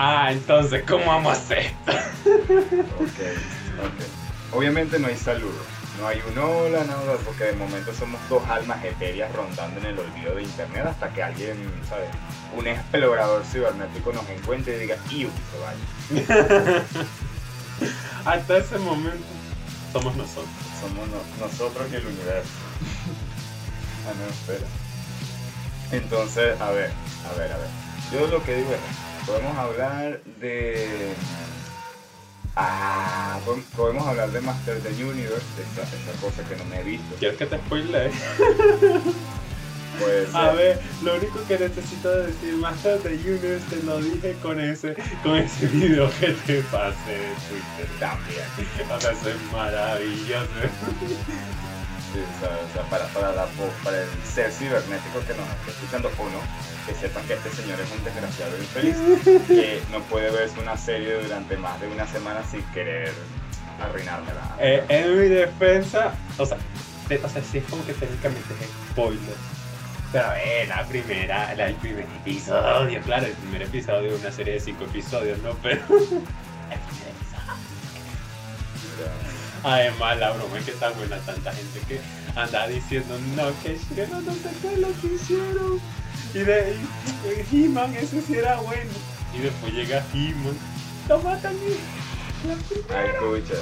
Ah, entonces, ¿cómo vamos a hacer esto? Ok, ok. Obviamente no hay saludos, no hay un hola, nada, porque de momento somos dos almas etéreas rondando en el olvido de internet hasta que alguien, ¿sabes? Un explorador cibernético nos encuentre y diga, ¡Iu! se vaya. Hasta ese momento somos nosotros. Somos no- nosotros y el universo. ah, no, espera. Entonces, a ver, a ver, a ver. Yo lo que digo es, podemos hablar de... Ah, pod- podemos hablar de Master the Universe, de esa, esa cosa que no me he visto. ¿Quieres que te spoilee? Puede ser. A ver, lo único que necesito decir, Master de Universe, te lo dije con ese, con ese video que te pasé de Twitter. También. O sea, eso es maravilloso. Sí, o sea, o sea, para, para, la, para el ser cibernético que nos está escuchando o no, que sepan que este señor es un desgraciado infeliz, que no puede verse una serie durante más de una semana sin querer arruinármela. Eh, en mi defensa, o sea, te- o sea, sí es como que técnicamente es spoiler. Pero a ver, la primera, la- el primer episodio, claro, el primer episodio de una serie de cinco episodios, ¿no? Pero. el primer episodio. Además, la broma es que está buena tanta gente que anda diciendo, no, que Shiro no sé qué es lo que hicieron. Y de y, He-Man, ese sí era bueno. Y después llega He-Man, lo matan y. Ay, escucha.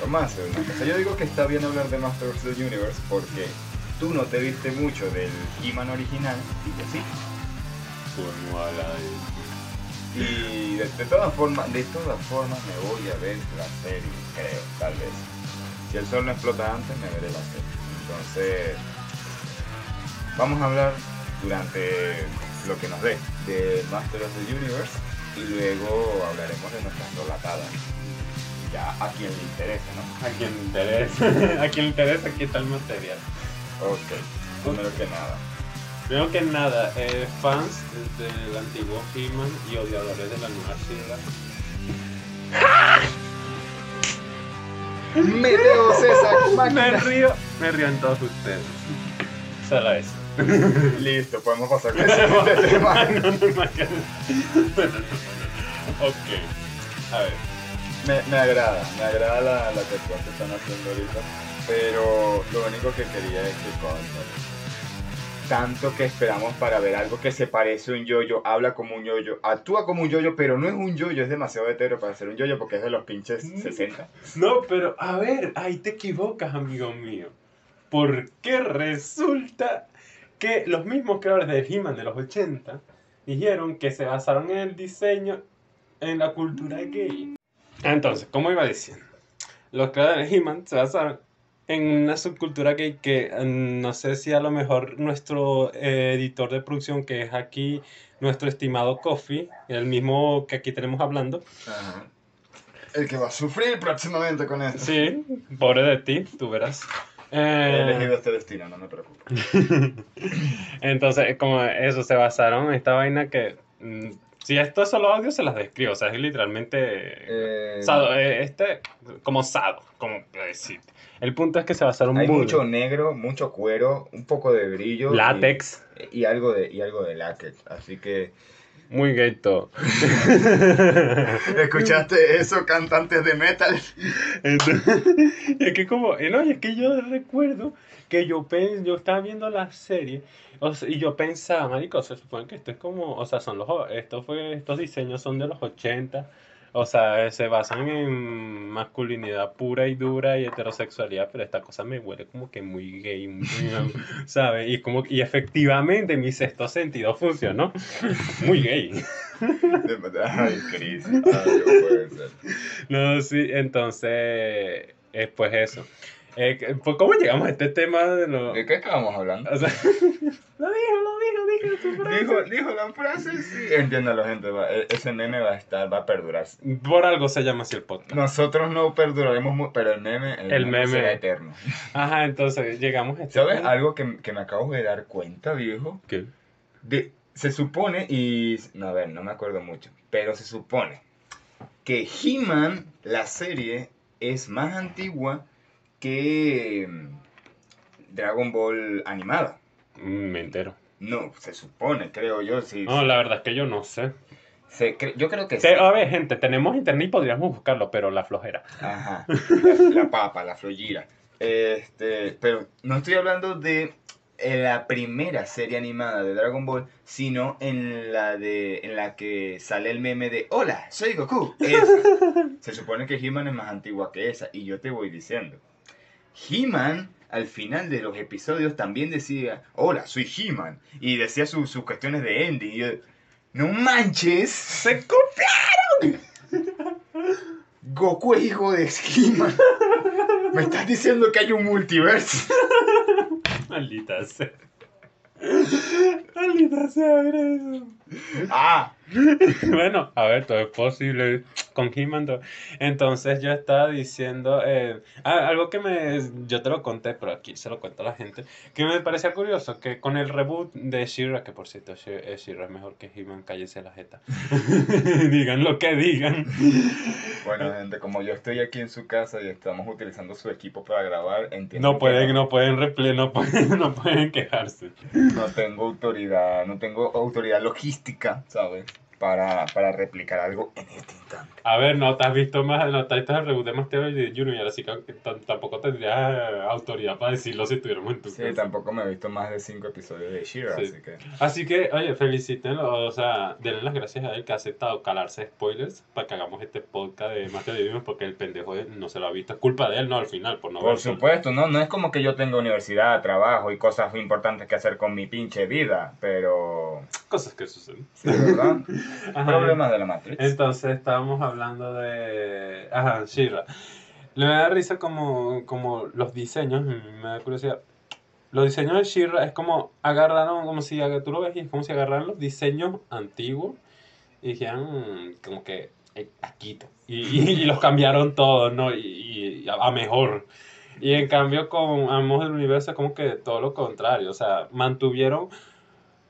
Vamos a hacer una cosa. Yo digo que está bien hablar de Masters of the Universe porque tú no te viste mucho del He-Man original y yo sí. Como a la de- Y de, de todas formas, de todas formas me voy a ver la serie, creo, tal vez. Si el sol no explota antes, me veré la serie. Entonces, vamos a hablar durante lo que nos dé de Master of the Universe y luego hablaremos de nuestras rolatadas. Ya a quien le interese, ¿no? A quien le interesa, a quien le interesa qué tal material. Ok, primero que nada. Primero que nada, eh, fans del antiguo He-Man y odiadores de la nueva She-Ra. Meteo César, Me río, me río en todos ustedes. Solo eso. Listo, podemos pasar con el siguiente tema. no, no, no, que- Bueno, no, no, no. Ok. A ver. Me, me agrada, me agrada la, la cuestión que están haciendo ahorita, pero lo único que quería es que conste. Tanto que esperamos para ver algo que se parece a un yoyo, habla como un yoyo, actúa como un yoyo, pero no es un yoyo, es demasiado hetero para ser un yoyo porque es de los pinches 60. No, pero a ver, ahí te equivocas, amigo mío. Porque resulta que los mismos creadores de He-Man de los 80 dijeron que se basaron en el diseño en la cultura gay. Entonces, como iba diciendo, los creadores de He-Man se basaron en una subcultura gay que mm, no sé si a lo mejor nuestro eh, editor de producción, que es aquí nuestro estimado Coffee, el mismo que aquí tenemos hablando, El que va a sufrir próximamente con esto. Sí, pobre de ti, tú verás. He Eh, elegido este destino, no me preocupo. entonces, como eso, se basaron en esta vaina que... mm, si esto es solo audio, se las describo. O sea, es literalmente... Eh, Sado, eh, este, como sado, como decir. El punto es que se basaron hay muy- mucho negro, mucho cuero, un poco de brillo. y- látex, Y, algo de, y algo de látex. Así que muy todo. ¿Escuchaste eso, cantantes de metal? Entonces, es que como, no, y es que yo recuerdo que yo, pen, yo estaba viendo la serie o sea, y yo pensaba, marico, se supone que esto es como, o sea, son los, esto fue, estos diseños son de los 80, o sea, se basan en masculinidad pura y dura y heterosexualidad, pero esta cosa me huele como que muy gay, muy, ¿sabes? Y como, y efectivamente mi sexto sentido funcionó, muy gay. Ay, Cris. No sí, entonces, eh, pues eso. Eh, pues, ¿Cómo llegamos a este tema de lo... ¿De qué estábamos hablando? O sea, lo dijo, lo dijo, dijo su frase. Dijo, dijo la frase, sí. Entiéndalo, gente. va- e- ese meme va a estar, va a perdurar. Por algo se llama así el podcast. Nosotros no perduraremos, pero el meme, El meme. será eterno. Ajá, entonces llegamos a este ¿Sabes tema. algo que, que me acabo de dar cuenta, viejo? ¿Qué? De, se supone, y. No, a ver, no me acuerdo mucho. Pero se supone que He-Man, la serie, es más antigua que mm, Dragon Ball animada. Mm, Me entero. No, se supone, creo yo, sí. No, la verdad es que yo no sé. Se cre- yo creo que sí. A ver, gente, tenemos internet y podríamos buscarlo, pero la flojera. Ajá. La, la papa, la flollira. Este, pero no estoy hablando de eh, la primera serie animada de Dragon Ball, sino en la de en la que sale el meme de Hola, soy Goku. Esa. Se supone que He-Man es más antigua que esa y yo te voy diciendo. He-Man al final de los episodios también decía, hola, soy He-Man. Y decía su- sus cuestiones de ending. Y yo, no manches, se copiaron. Goku es hijo de He-Man. Me estás diciendo que hay un multiverso. Maldita sea. Maldita sea, mira eso. Ah, Bueno, a ver, todo es posible con He-Man. Entonces yo estaba diciendo, eh, ah, algo que me, yo te lo conté, pero aquí se lo cuento a la gente, que me parecía curioso, que con el reboot de She-Ra, que por cierto She- eh, She-Ra es mejor que He-Man, cállese la jeta. digan lo que digan. bueno, gente, como yo estoy aquí en su casa y estamos utilizando su equipo para grabar, entiendo. No pueden, no pueden repli- no pueden, no pueden quejarse. no tengo autoridad, no tengo autoridad logística, ¿sabes? Para, para replicar algo en este instante. A ver, no te has visto más, no te has visto el reboot de Junior, así que tampoco tendrías eh, autoridad para decirlo si estuviéramos en tu Sí, tampoco me he visto más de cinco episodios de She-Ra, Sí. así que... Así que, oye, felicítenlo, o sea, denle las gracias a él que ha aceptado calarse spoilers para que hagamos este podcast de Master de Junior porque el pendejo no se lo ha visto. Es culpa de él, no, al final, por no Por supuesto, no, no es como que yo tenga universidad, trabajo y cosas importantes que hacer con mi pinche vida, pero... Cosas que suceden. Sí, ¿verdad? Problemas de la Matrix. Entonces estábamos hablando de. Ajá, Shira. Le da risa como, como los diseños, me da curiosidad. Los diseños de Shira es como agarraron, como si tú lo ves y es como si agarraran los diseños antiguos y dijeran mm, como que eh, aquí y, y, y los cambiaron todos, ¿no? Y, y a, a mejor. Y en cambio con Amos del Universo es como que todo lo contrario, o sea, mantuvieron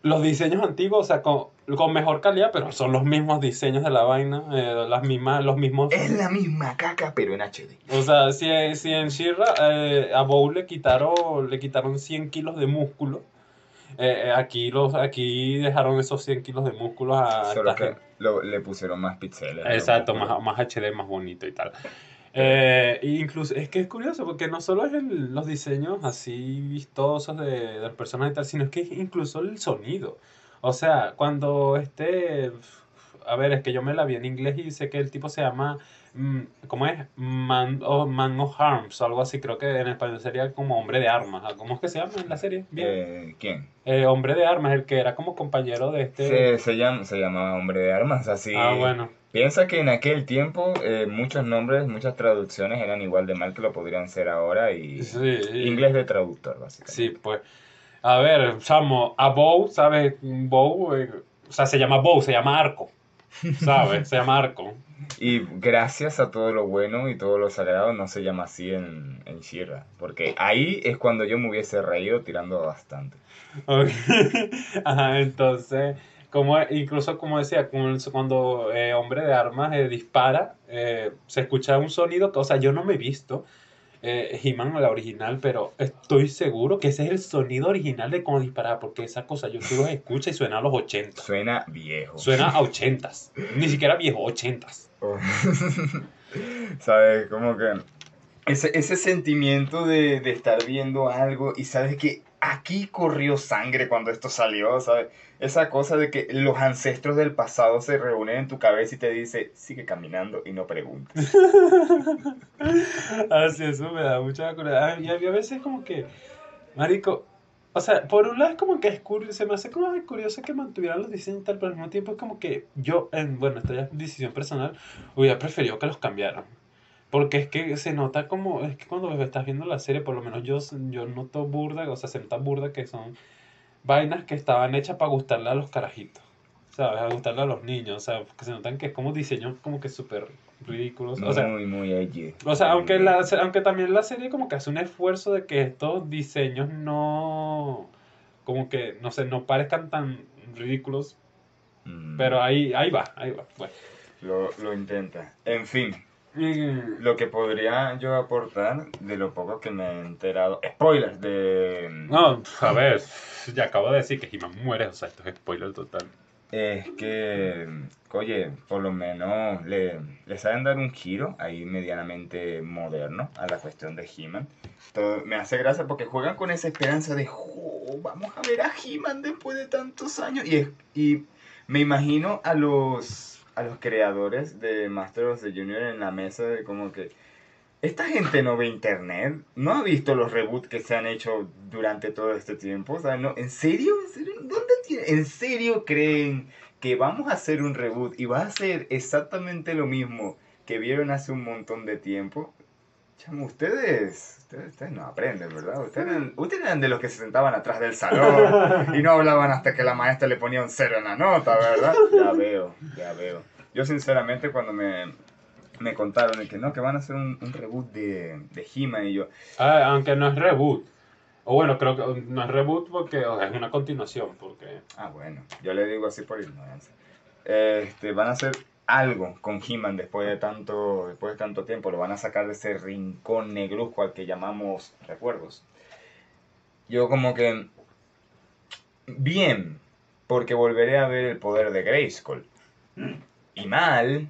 los diseños antiguos, o sea, con, con mejor calidad, pero son los mismos diseños de la vaina, eh, las mismas, los mismos... Es la misma caca, pero en HD. O sea, si, si en Shira a Bow le quitaron, le quitaron 100 kilos de músculo, eh, eh, aquí, los, aquí dejaron esos 100 kilos de músculo a Solo que lo- le pusieron más píxeles. Exacto, músculos. más, más HD, más bonito y tal. Eh, e incluso, es que es curioso, porque no solo es el- los diseños así vistosos de, de los personajes y tal, sino es que incluso el sonido. O sea, cuando este... A ver, es que yo me la vi en inglés y sé que el tipo se llama... mm, ¿Cómo es? Man, o Man of Arms, algo así. Creo que en español sería como hombre de armas. ¿Cómo es que se llama en la serie? Bien. Eh, ¿Quién? Eh, hombre de armas, el que era como compañero de este... Se, se, llama, se llamaba Hombre de Armas, así. Ah, bueno. Piensa que en aquel tiempo eh, muchos nombres, muchas traducciones eran igual de mal que lo podrían ser ahora y Sí. inglés de traductor, básicamente. Sí, pues. A ver, chamo, a Bow, ¿sabes? Bow, eh, o sea, se llama Bow, se llama arco. ¿Sabes? Se llama arco. Y gracias a todo lo bueno y todo lo sagrado no se llama así en, en Shira, porque ahí es cuando yo me hubiese reído tirando bastante. Ok. Ajá, entonces, como, incluso como decía, cuando eh, Hombre de Armas eh, dispara, eh, se escucha un sonido que, o sea, yo no me he visto eh, He-Man, la original, pero estoy seguro que ese es el sonido original de cómo disparaba, porque esa cosa yo tú lo escuchas y suena a los 80. Suena viejo. Suena a 80s. Ni siquiera viejo, 80s. ¿Sabes? Como que ese, ese sentimiento de, de estar viendo algo y sabes que aquí corrió sangre cuando esto salió, ¿sabes? Esa cosa de que los ancestros del pasado se reúnen en tu cabeza y te dice, sigue caminando y no preguntes. Así, eso me da mucha curiosidad. Y a, veces como que, marico, o sea, por un lado es como que es curioso, se me hace como curioso que mantuvieran los diseños tal, pero al mismo tiempo es como que yo, en, bueno, esta ya es decisión personal, hubiera preferido que los cambiaran. Porque es que se nota como, es que cuando estás viendo la serie, por lo menos yo, yo noto burda, o sea, se nota burda que son vainas que estaban hechas para gustarle a los carajitos. ¿Sabes? A gustarle a los niños. O sea, que se notan que es como diseños como que súper ridículos. O sea, muy, muy edgy. o sea, aunque, la, aunque también la serie como que hace un esfuerzo de que estos diseños no, como que, no sé, no parezcan tan ridículos, Mm, pero ahí, ahí va, ahí va. Bueno. Lo, lo intenta. En fin, Y- lo que podría yo aportar de lo poco que me he enterado. Spoilers de. no, a ver, ya acabo de decir que He-Man muere, o sea, esto es spoiler total. es que, oye, por lo menos le, le saben dar un giro ahí medianamente moderno a la cuestión de He-Man. Todo- Me hace gracia porque juegan con esa esperanza de, "Jo, vamos a ver a He-Man después de tantos años. Y, es- y me imagino a los, a los creadores de Master of the Junior en la mesa de como que, esta gente no ve internet, no ha visto los reboots que se han hecho durante todo este tiempo. O sea, no, ¿en serio? ¿En serio? ¿Dónde tiene- ¿En serio creen que vamos a hacer un reboot y va a ser exactamente lo mismo que vieron hace un montón de tiempo? Chamo, ustedes, ustedes, ustedes no aprenden, ¿verdad? Ustedes eran, ustedes eran de los que se sentaban atrás del salón y no hablaban hasta que la maestra le ponía un cero en la nota, ¿verdad? Ya veo, ya veo. Yo sinceramente cuando me, me contaron que no, que van a hacer un, un reboot de, de He-Man y yo, Ah, aunque no es reboot. O bueno, creo que no es reboot porque o sea, es una continuación. Porque ah bueno, yo le digo así por ignorancia. Este, van a hacer algo con He-Man después de tanto, después de tanto tiempo, lo van a sacar de ese rincón negruzco al que llamamos recuerdos. Yo como que bien, porque volveré a ver el poder de Grayskull. Y mal,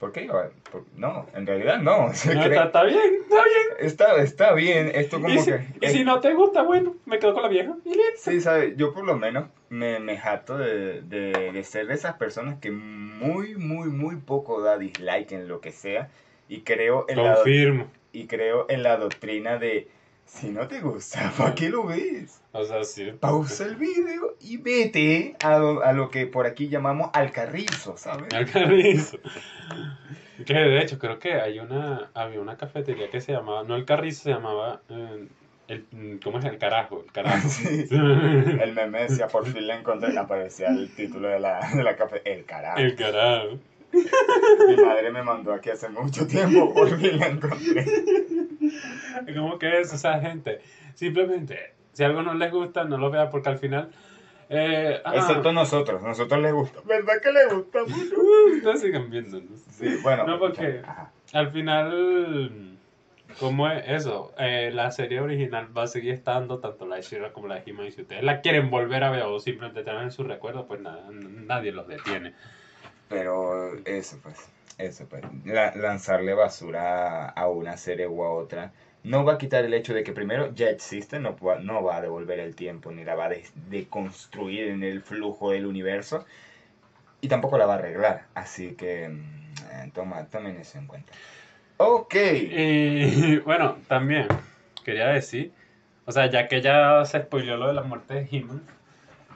¿por qué? Por- No, en realidad no. no, está, está bien, está bien. Está, está bien, esto como Y si, que... y si no te gusta, bueno, me quedo con la vieja. Y listo. Sí, ¿sabes? Yo por lo menos me, me jacto de, de, de ser de esas personas que muy, muy, muy poco da dislike en lo que sea y creo en la, Confirmo. y creo en la doctrina de si no te gusta, ¿para qué lo ves? O sea, sí. Pausa el video y vete a, lo- a lo que por aquí llamamos al carrizo, ¿sabes? Al carrizo. Que de hecho creo que hay una, había una cafetería que se llamaba, no el carrizo, se llamaba, eh, el, ¿cómo es? El carajo, el carajo. Sí. El meme decía, por fin le encontré, aparecía el título de la, de la café, el carajo. el carajo. Mi madre me mandó aquí hace mucho tiempo, por fin la encontré. ¿Cómo que es? O sea, gente, simplemente, si algo no les gusta, no lo vea porque al final... Eh, Excepto nosotros, nosotros les gusta. ¿Verdad que les gusta mucho? ustedes sigan viéndonos. Sí, bueno. No, porque- Ajá. Al final, ¿cómo es eso? Eh, la serie original va a seguir estando, tanto la de She-Ra como la de He-Man, y si ustedes la quieren volver a ver o simplemente tener en su recuerdo, pues nada, nadie los detiene. Pero eso pues, eso pues. La- lanzarle basura a, una serie u a otra no va a quitar el hecho de que primero ya existe, no, no va a devolver el tiempo ni la va a deconstruir en el flujo del universo y tampoco la va a arreglar. Así que mm, eh, toma, tomen eso en cuenta. Ok. Y bueno, también quería decir, o sea, ya que ya se spoileó lo de la muerte de He-Man,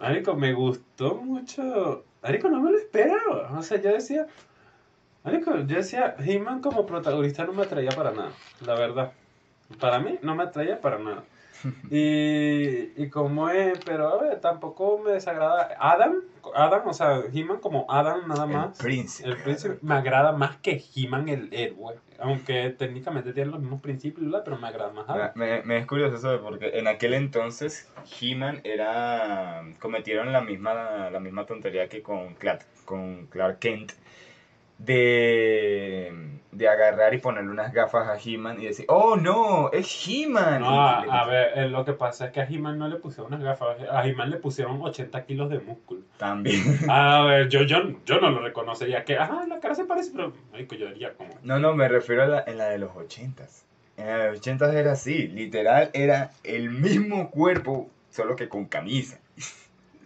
Marico, me gustó mucho. Marico, no me lo esperaba. O sea, yo decía, Marico, yo decía, He-Man como protagonista no me atraía para nada, la verdad. Para mí no me atraía para nada. Y, y como es, pero a ver, tampoco me desagrada. Adam, Adam, o sea, He-Man como Adam nada más. El príncipe. El príncipe me agrada más que He-Man el héroe. Aunque técnicamente tiene los mismos principios, ¿verdad? pero me agrada más Adam. Me, me es curioso eso porque en aquel entonces He-Man era cometieron la misma la misma tontería que con Clark, con Clark Kent de, de agarrar y ponerle unas gafas a He-Man y decir, "Oh no, es He-Man." No, Y a, ver, eh, lo que pasa es que a He-Man no le pusieron unas gafas, a He-Man le pusieron 80 kilos de músculo. también. A ver, yo, yo, yo no lo reconocería, que, ajá, la cara se parece, pero, marico, yo diría como... No, no, me refiero a la, en la de los ochentas. En la de los ochentas era así, literal era el mismo cuerpo, solo que con camisa.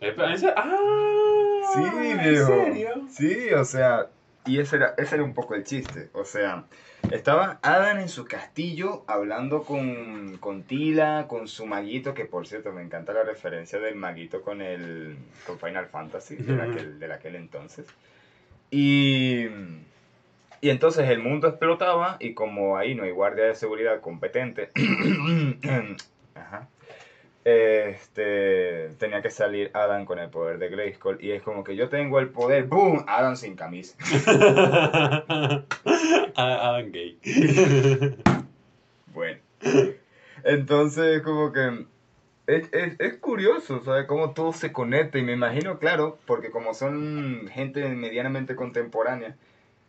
eh, ah, Sí, ¿en serio? Sí, o sea, y ese era, ese era un poco el chiste. O sea, estaba Adam en su castillo hablando con, con Tila, con su maguito, que por cierto me encanta la referencia del maguito con el con Final Fantasy de aquel, de aquel entonces. Y, y entonces el mundo explotaba y como ahí no hay guardia de seguridad competente, ajá, este, tenía que salir Adam con el poder de Grayskull y es como que yo tengo el poder, ¡boom! Adam sin camisa. Ah, Adam gay. Bueno. Entonces, como que es, es, es curioso, ¿sabes? Cómo todo se conecta y me imagino, claro, porque como son gente medianamente contemporánea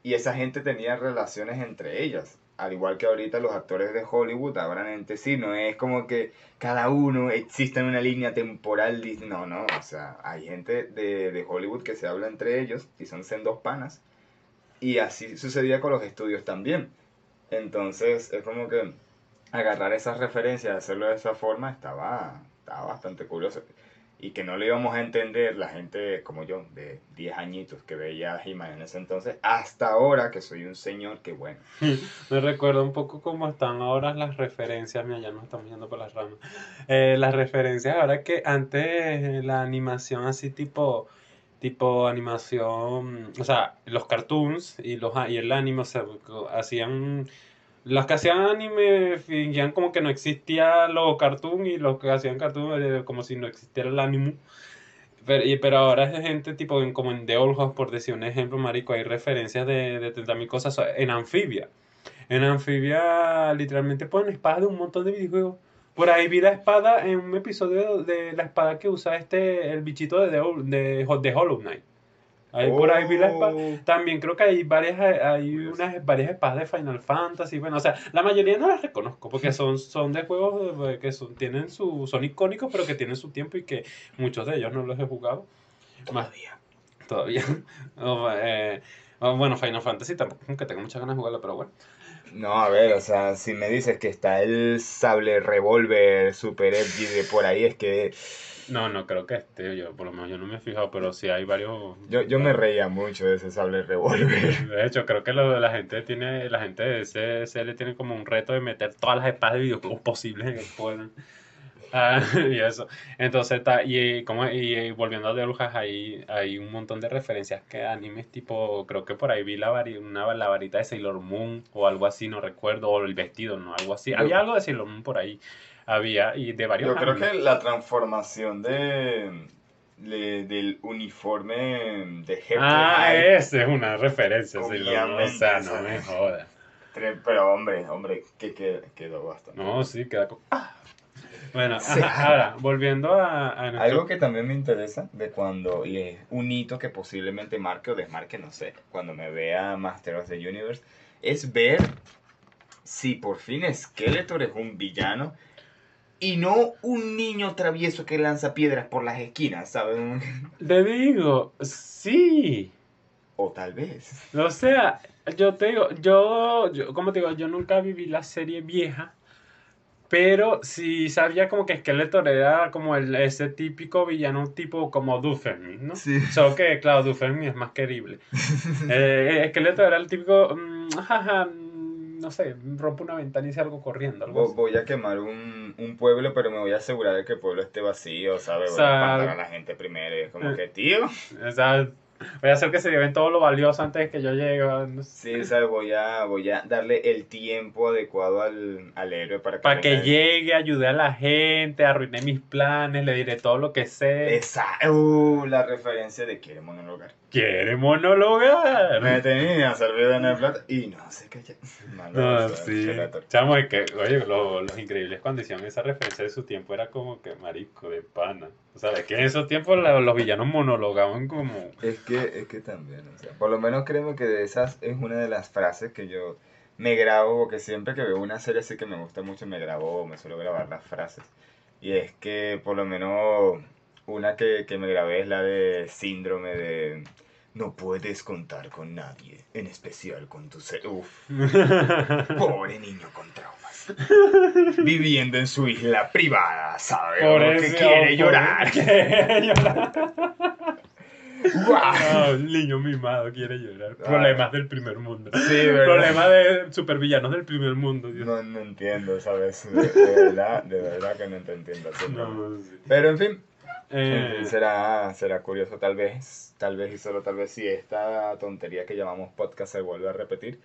y esa gente tenía relaciones entre ellas. Al igual que ahorita los actores de Hollywood hablan entre sí, no es como que cada uno existe en una línea temporal, no, no, o sea, hay gente de, de Hollywood que se habla entre ellos y son sendos panas, y así sucedía con los estudios también. Entonces, es como que agarrar esas referencias, hacerlo de esa forma, estaba, estaba bastante curioso. Y que no le íbamos a entender la gente como yo, de 10 añitos, que veía a en ese entonces, hasta ahora que soy un señor que bueno. Me recuerda un poco cómo están ahora las referencias, mira, ya nos estamos yendo por las ramas. Eh, las referencias ahora que antes la animación así tipo, tipo animación, o sea, los cartoons y, los, y el anime, o co- hacían, los que hacían anime fingían como que no existía los cartoon y los que hacían cartoon eh, como si no existiera el anime. Pero, y- pero ahora es gente tipo como en The Old House, por decir un ejemplo, marico, hay referencias de, de 30.000 cosas en Amphibia. En Amphibia literalmente ponen espadas de un montón de videojuegos. Por ahí vi la espada en un episodio de la espada que usa este, el bichito de, The de, de Hollow Knight. Ahí por ahí vi la espada. Oh. También creo que hay varias, hay unas varias espadas de Final Fantasy. Bueno, o sea, la mayoría no las reconozco porque son, son de juegos de- que son, tienen su, son icónicos, pero que tienen su tiempo y que muchos de ellos no los he jugado. Más todavía. O, eh, o, bueno, Final Fantasy tampoco, que tengo muchas ganas de jugarlo, pero bueno. No, a ver, o sea, si me dices que está el sable revólver super edgy de por ahí, es que No, no creo que esté, yo por lo menos yo no me he fijado, pero sí hay varios. yo, yo me reía mucho de ese sable revólver. De hecho, creo que lo, la gente tiene, la gente de CSL tiene como un reto de meter todas las espadas de videojuegos posibles que puedan. Ah, y eso. Entonces está, y, como, y, y volviendo a The Brujas, hay, hay un montón de referencias que animes tipo, creo que por ahí vi la, vari- una, la varita de Sailor Moon o algo así, no recuerdo, o el vestido, no, algo así. Yo- Había algo de Sailor Moon por ahí. Había, y de varios Yo creo animes. que la transformación de, de- del uniforme de Jekyll Ah, esa es una referencia, Sailor Moon, o sea, no me jodas. pero hombre, hombre, que, que- quedó bastante. No, sí, queda. ¡Ah! Bueno, Sí. ajá, ahora, volviendo a, a nuestro- Algo que también me interesa de cuando, y es un hito que posiblemente marque o desmarque, no sé, cuando me vea Master of the Universe, es ver si por fin Skeletor es un villano y no un niño travieso que lanza piedras por las esquinas, ¿sabes? Te digo, sí. O tal vez. O sea, yo te digo, yo, yo, como te digo, yo nunca viví la serie vieja, pero sí sabía como que Skeletor era como el, ese típico villano tipo como Duffermin, ¿no? Sí. Solo que, claro, Duffermin es más querible. Eh, Skeletor era el típico, mm, jaja, mm, no sé, rompe una ventana y salgo corriendo, algo. Voy a quemar un, un pueblo, pero me voy a asegurar de que el pueblo esté vacío, ¿sabes? O Voy a sea, espantar a la gente primero. y es como eh. que, tío, O sea, voy a hacer que se lleven todo lo valioso antes de que yo llegue. no sé. sí, ¿sabes? Voy a, voy a darle el tiempo adecuado al, al héroe para que... Para que llegue, ayude a la gente, arruiné mis planes, le diré todo lo que sé. Esa, uh, la referencia de quiere monologar. ¿Quiere monologar? Me tenía servido en el plato y no sé qué ya. Malo, No, sí. Chamo, es que, oye, lo- los increíbles cuando hicieron esa referencia de su tiempo era como que marico de pana. O sea, es que en esos tiempos la- los villanos monologaban como. Es que, es que también, o sea, por lo menos créeme que de esas es una de las frases que yo me grabo, porque siempre que veo una serie así que me gusta mucho, me grabo, me suelo grabar las frases. Y es que por lo menos una que, que me grabé es la de síndrome de no puedes contar con nadie, en especial con tu ser. Uf, pobre niño con traumas. Viviendo en su isla privada, ¿sabes? Por Como eso, que quiere llorar. Quiere llorar. El niño mimado quiere llorar. Problemas del primer mundo. Sí, ¿verdad? Problemas de supervillanos del primer mundo. Dios. No, no entiendo, ¿sabes? De, de verdad, de verdad que no te entiendo. no. No, sí. Pero en fin, Eh, será, será curioso tal vez, tal vez y solo tal vez si esta tontería que llamamos podcast se vuelve a repetir.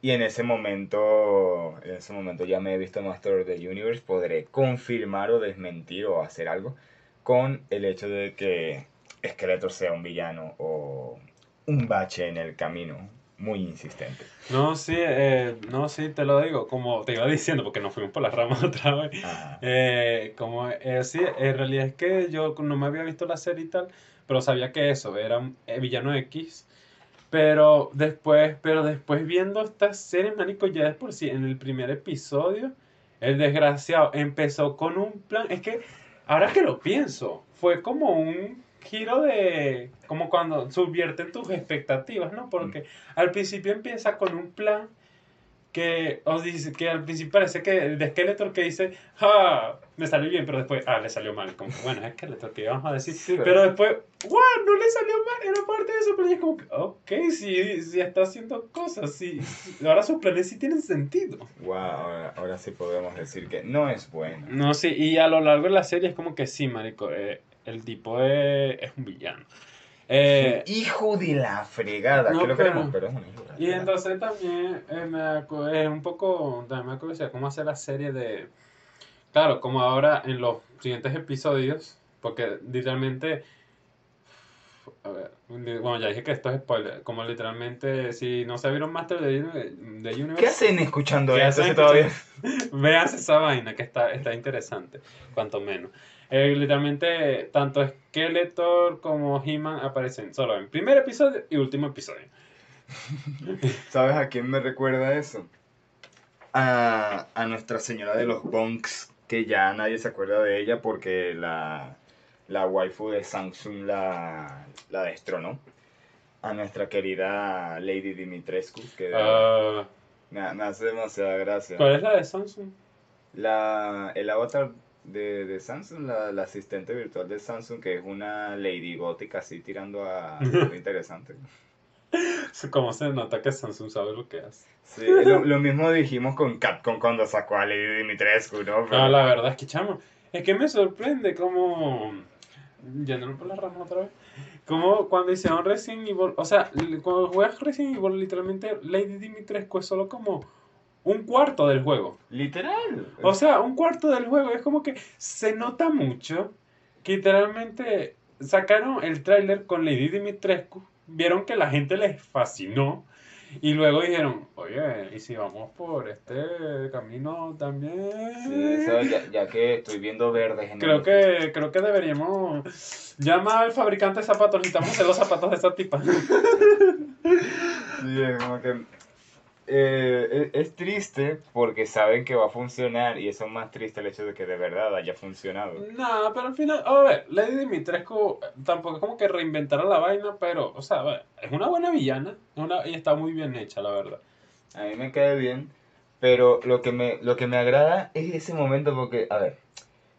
Y en ese momento, en ese momento ya me he visto Master of the Universe, podré confirmar o desmentir o hacer algo con el hecho de que Skeletor sea un villano o un bache en el camino muy insistente. No, sí, eh, no, sí, te lo digo, como te iba diciendo, porque nos fuimos por las ramas otra vez. Eh, como, eh, sí, en realidad es que yo no me había visto la serie y tal, pero sabía que eso, era eh, villano X, Pero después, pero después viendo esta serie, manico, ya es por sí, en el primer episodio, el desgraciado empezó con un plan. Es que, ahora que lo pienso, fue como un giro de. como cuando subvierten tus expectativas, ¿no? Porque al principio empieza con un plan que os dice que al principio parece que el de Skeletor que dice, ah, me salió bien, pero después, ah, le salió mal. Como, bueno, es Skeletor que vamos a decir. Sí, pero después, wow, no le salió mal, era parte de eso, pero es como, que, ok, sí, sí está haciendo cosas, sí, sí, ahora sus planes sí tienen sentido. Wow, ahora, ahora sí podemos decir que no es bueno. No, sí, y a lo largo de la serie es como que sí, marico, eh, el tipo es, es un villano. Eh, hijo de la fregada, No, que lo pero- queremos, pero es un hijo de la Y fregada. entonces también eh, me es un poco, también me acuerdo cómo hacer la serie de, claro, como ahora en los siguientes episodios, porque literalmente, a ver, di- bueno, ya dije que esto es spoiler, como literalmente, si no se vieron Master de, de Universe, ¿Qué hacen escuchando ¿Qué esto hacen todavía? Veas esa vaina que está, está interesante, cuanto menos. Eh, literalmente, tanto Skeletor como He-Man aparecen solo en primer episodio y último episodio. ¿Sabes a quién me recuerda eso? A, a Nuestra Señora de los Bonks, que ya nadie se acuerda de ella porque la, la waifu de Samsung la, la destronó. A nuestra querida Lady Dimitrescu, que Ah, me, me hace demasiada gracia. ¿Cuál es la de Samsung? La, el avatar de, de Samsung, la, la asistente virtual de Samsung, que es una lady gótica así tirando a algo interesante. ¿Cómo se nota que Samsung sabe lo que hace? Sí, lo, lo mismo dijimos con Capcom cuando sacó a Lady Dimitrescu, ¿no? Pero- No, la verdad es que, chamo, es que me sorprende como... Yéndonos por las ramas otra vez. Como cuando hicieron Resident Evil... O sea, cuando juegas Resident Evil, literalmente Lady Dimitrescu es solo como un cuarto del juego. Literal. O sea, un cuarto del juego. Es como que se nota mucho que literalmente sacaron el tráiler con Lady Dimitrescu. Vieron que la gente les fascinó. Y luego dijeron, oye, ¿y si vamos por este camino también? Sí, eso ya, ya que estoy viendo verdes en Creo el- que, creo que deberíamos llamar al fabricante de zapatos. Necesitamos hacer los zapatos de esa tipa. Sí, es como que... eh, es, es triste porque saben que va a funcionar y eso es más triste el hecho de que de verdad haya funcionado. No, pero al final, a ver, Lady Dimitrescu eh, tampoco es como que reinventara la vaina, pero, o sea, ver, es una buena villana una, y está muy bien hecha, la verdad. A mí me cae bien, pero lo que me, lo que me agrada es ese momento porque, a ver,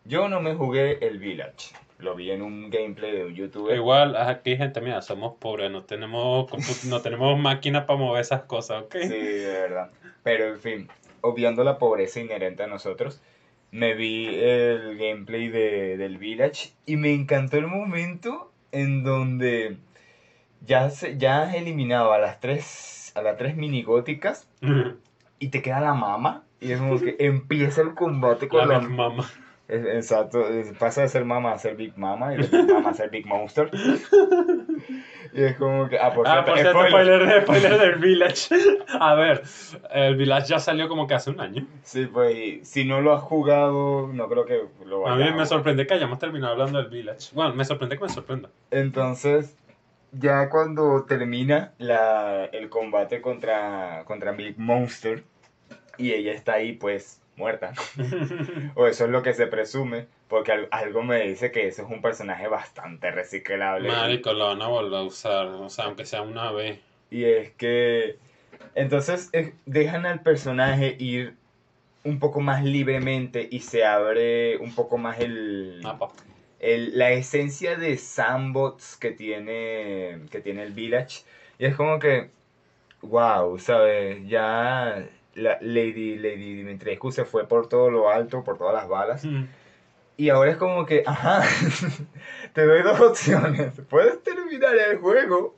yo no me jugué el Village. Lo vi en un gameplay de un youtuber. Igual, aquí gente, mira, somos pobres, no tenemos, no tenemos máquina para mover esas cosas, ¿ok? Sí, de verdad. Pero en fin, obviando la pobreza inherente a nosotros, me vi el gameplay de, del Village y me encantó el momento en donde ya, se, ya has eliminado a las tres, a las tres minigóticas y te queda la mama. Y es como que empieza el combate La con la, Big Mama. Exacto, pasa de ser mama a ser Big Mama y de Big Mama a ser Big Monster. Y es como que. Ah, por Ah, cierto, por cierto, spoiler. spoiler, spoiler del Village. A ver, el Village ya salió como que hace un año. Sí, pues si no lo has jugado, no creo que lo A vayas mí me sorprende que hayamos terminado hablando del Village. Bueno, me sorprende que me sorprenda. Entonces, ya cuando termina la, el combate contra, contra Big Monster y ella está ahí, pues muerta. O eso es lo que se presume, porque al- algo me dice que eso es un personaje bastante reciclable. Marico, lo van a volver a usar, o sea, aunque sea una vez. Y es que entonces dejan al personaje ir un poco más libremente y se abre un poco más el, Mapa. el- la esencia de sandbox que tiene, que tiene el Village. Y es como que, wow, ¿sabes? Ya la Lady, Lady Dimitrescu se fue por todo lo alto, por todas las balas. Mm. Y ahora es como que, ajá, te doy dos opciones. Puedes terminar el juego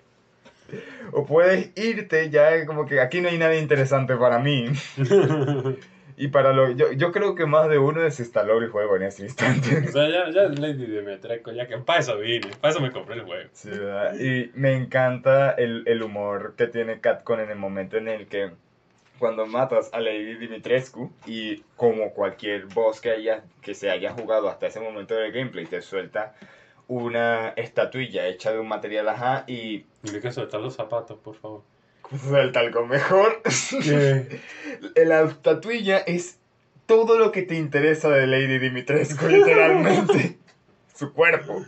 o puedes irte ya como que aquí no hay nada interesante para mí. Y para lo... Yo, yo creo que más de uno desinstaló el juego en ese O instante. sea, ya, ya Lady Dimitrescu, ya que para eso vine, para eso me compré el juego. Sí, ¿verdad? Y me encanta el, el humor que tiene Catcon en el momento en el que cuando matas a Lady Dimitrescu y como cualquier boss que, haya, que se haya jugado hasta ese momento del gameplay te suelta una estatuilla hecha de un material ajá y Dile que suelta los zapatos, por favor. suelta algo mejor. ¿Qué? La estatuilla es todo lo que te interesa de Lady Dimitrescu, literalmente. su cuerpo.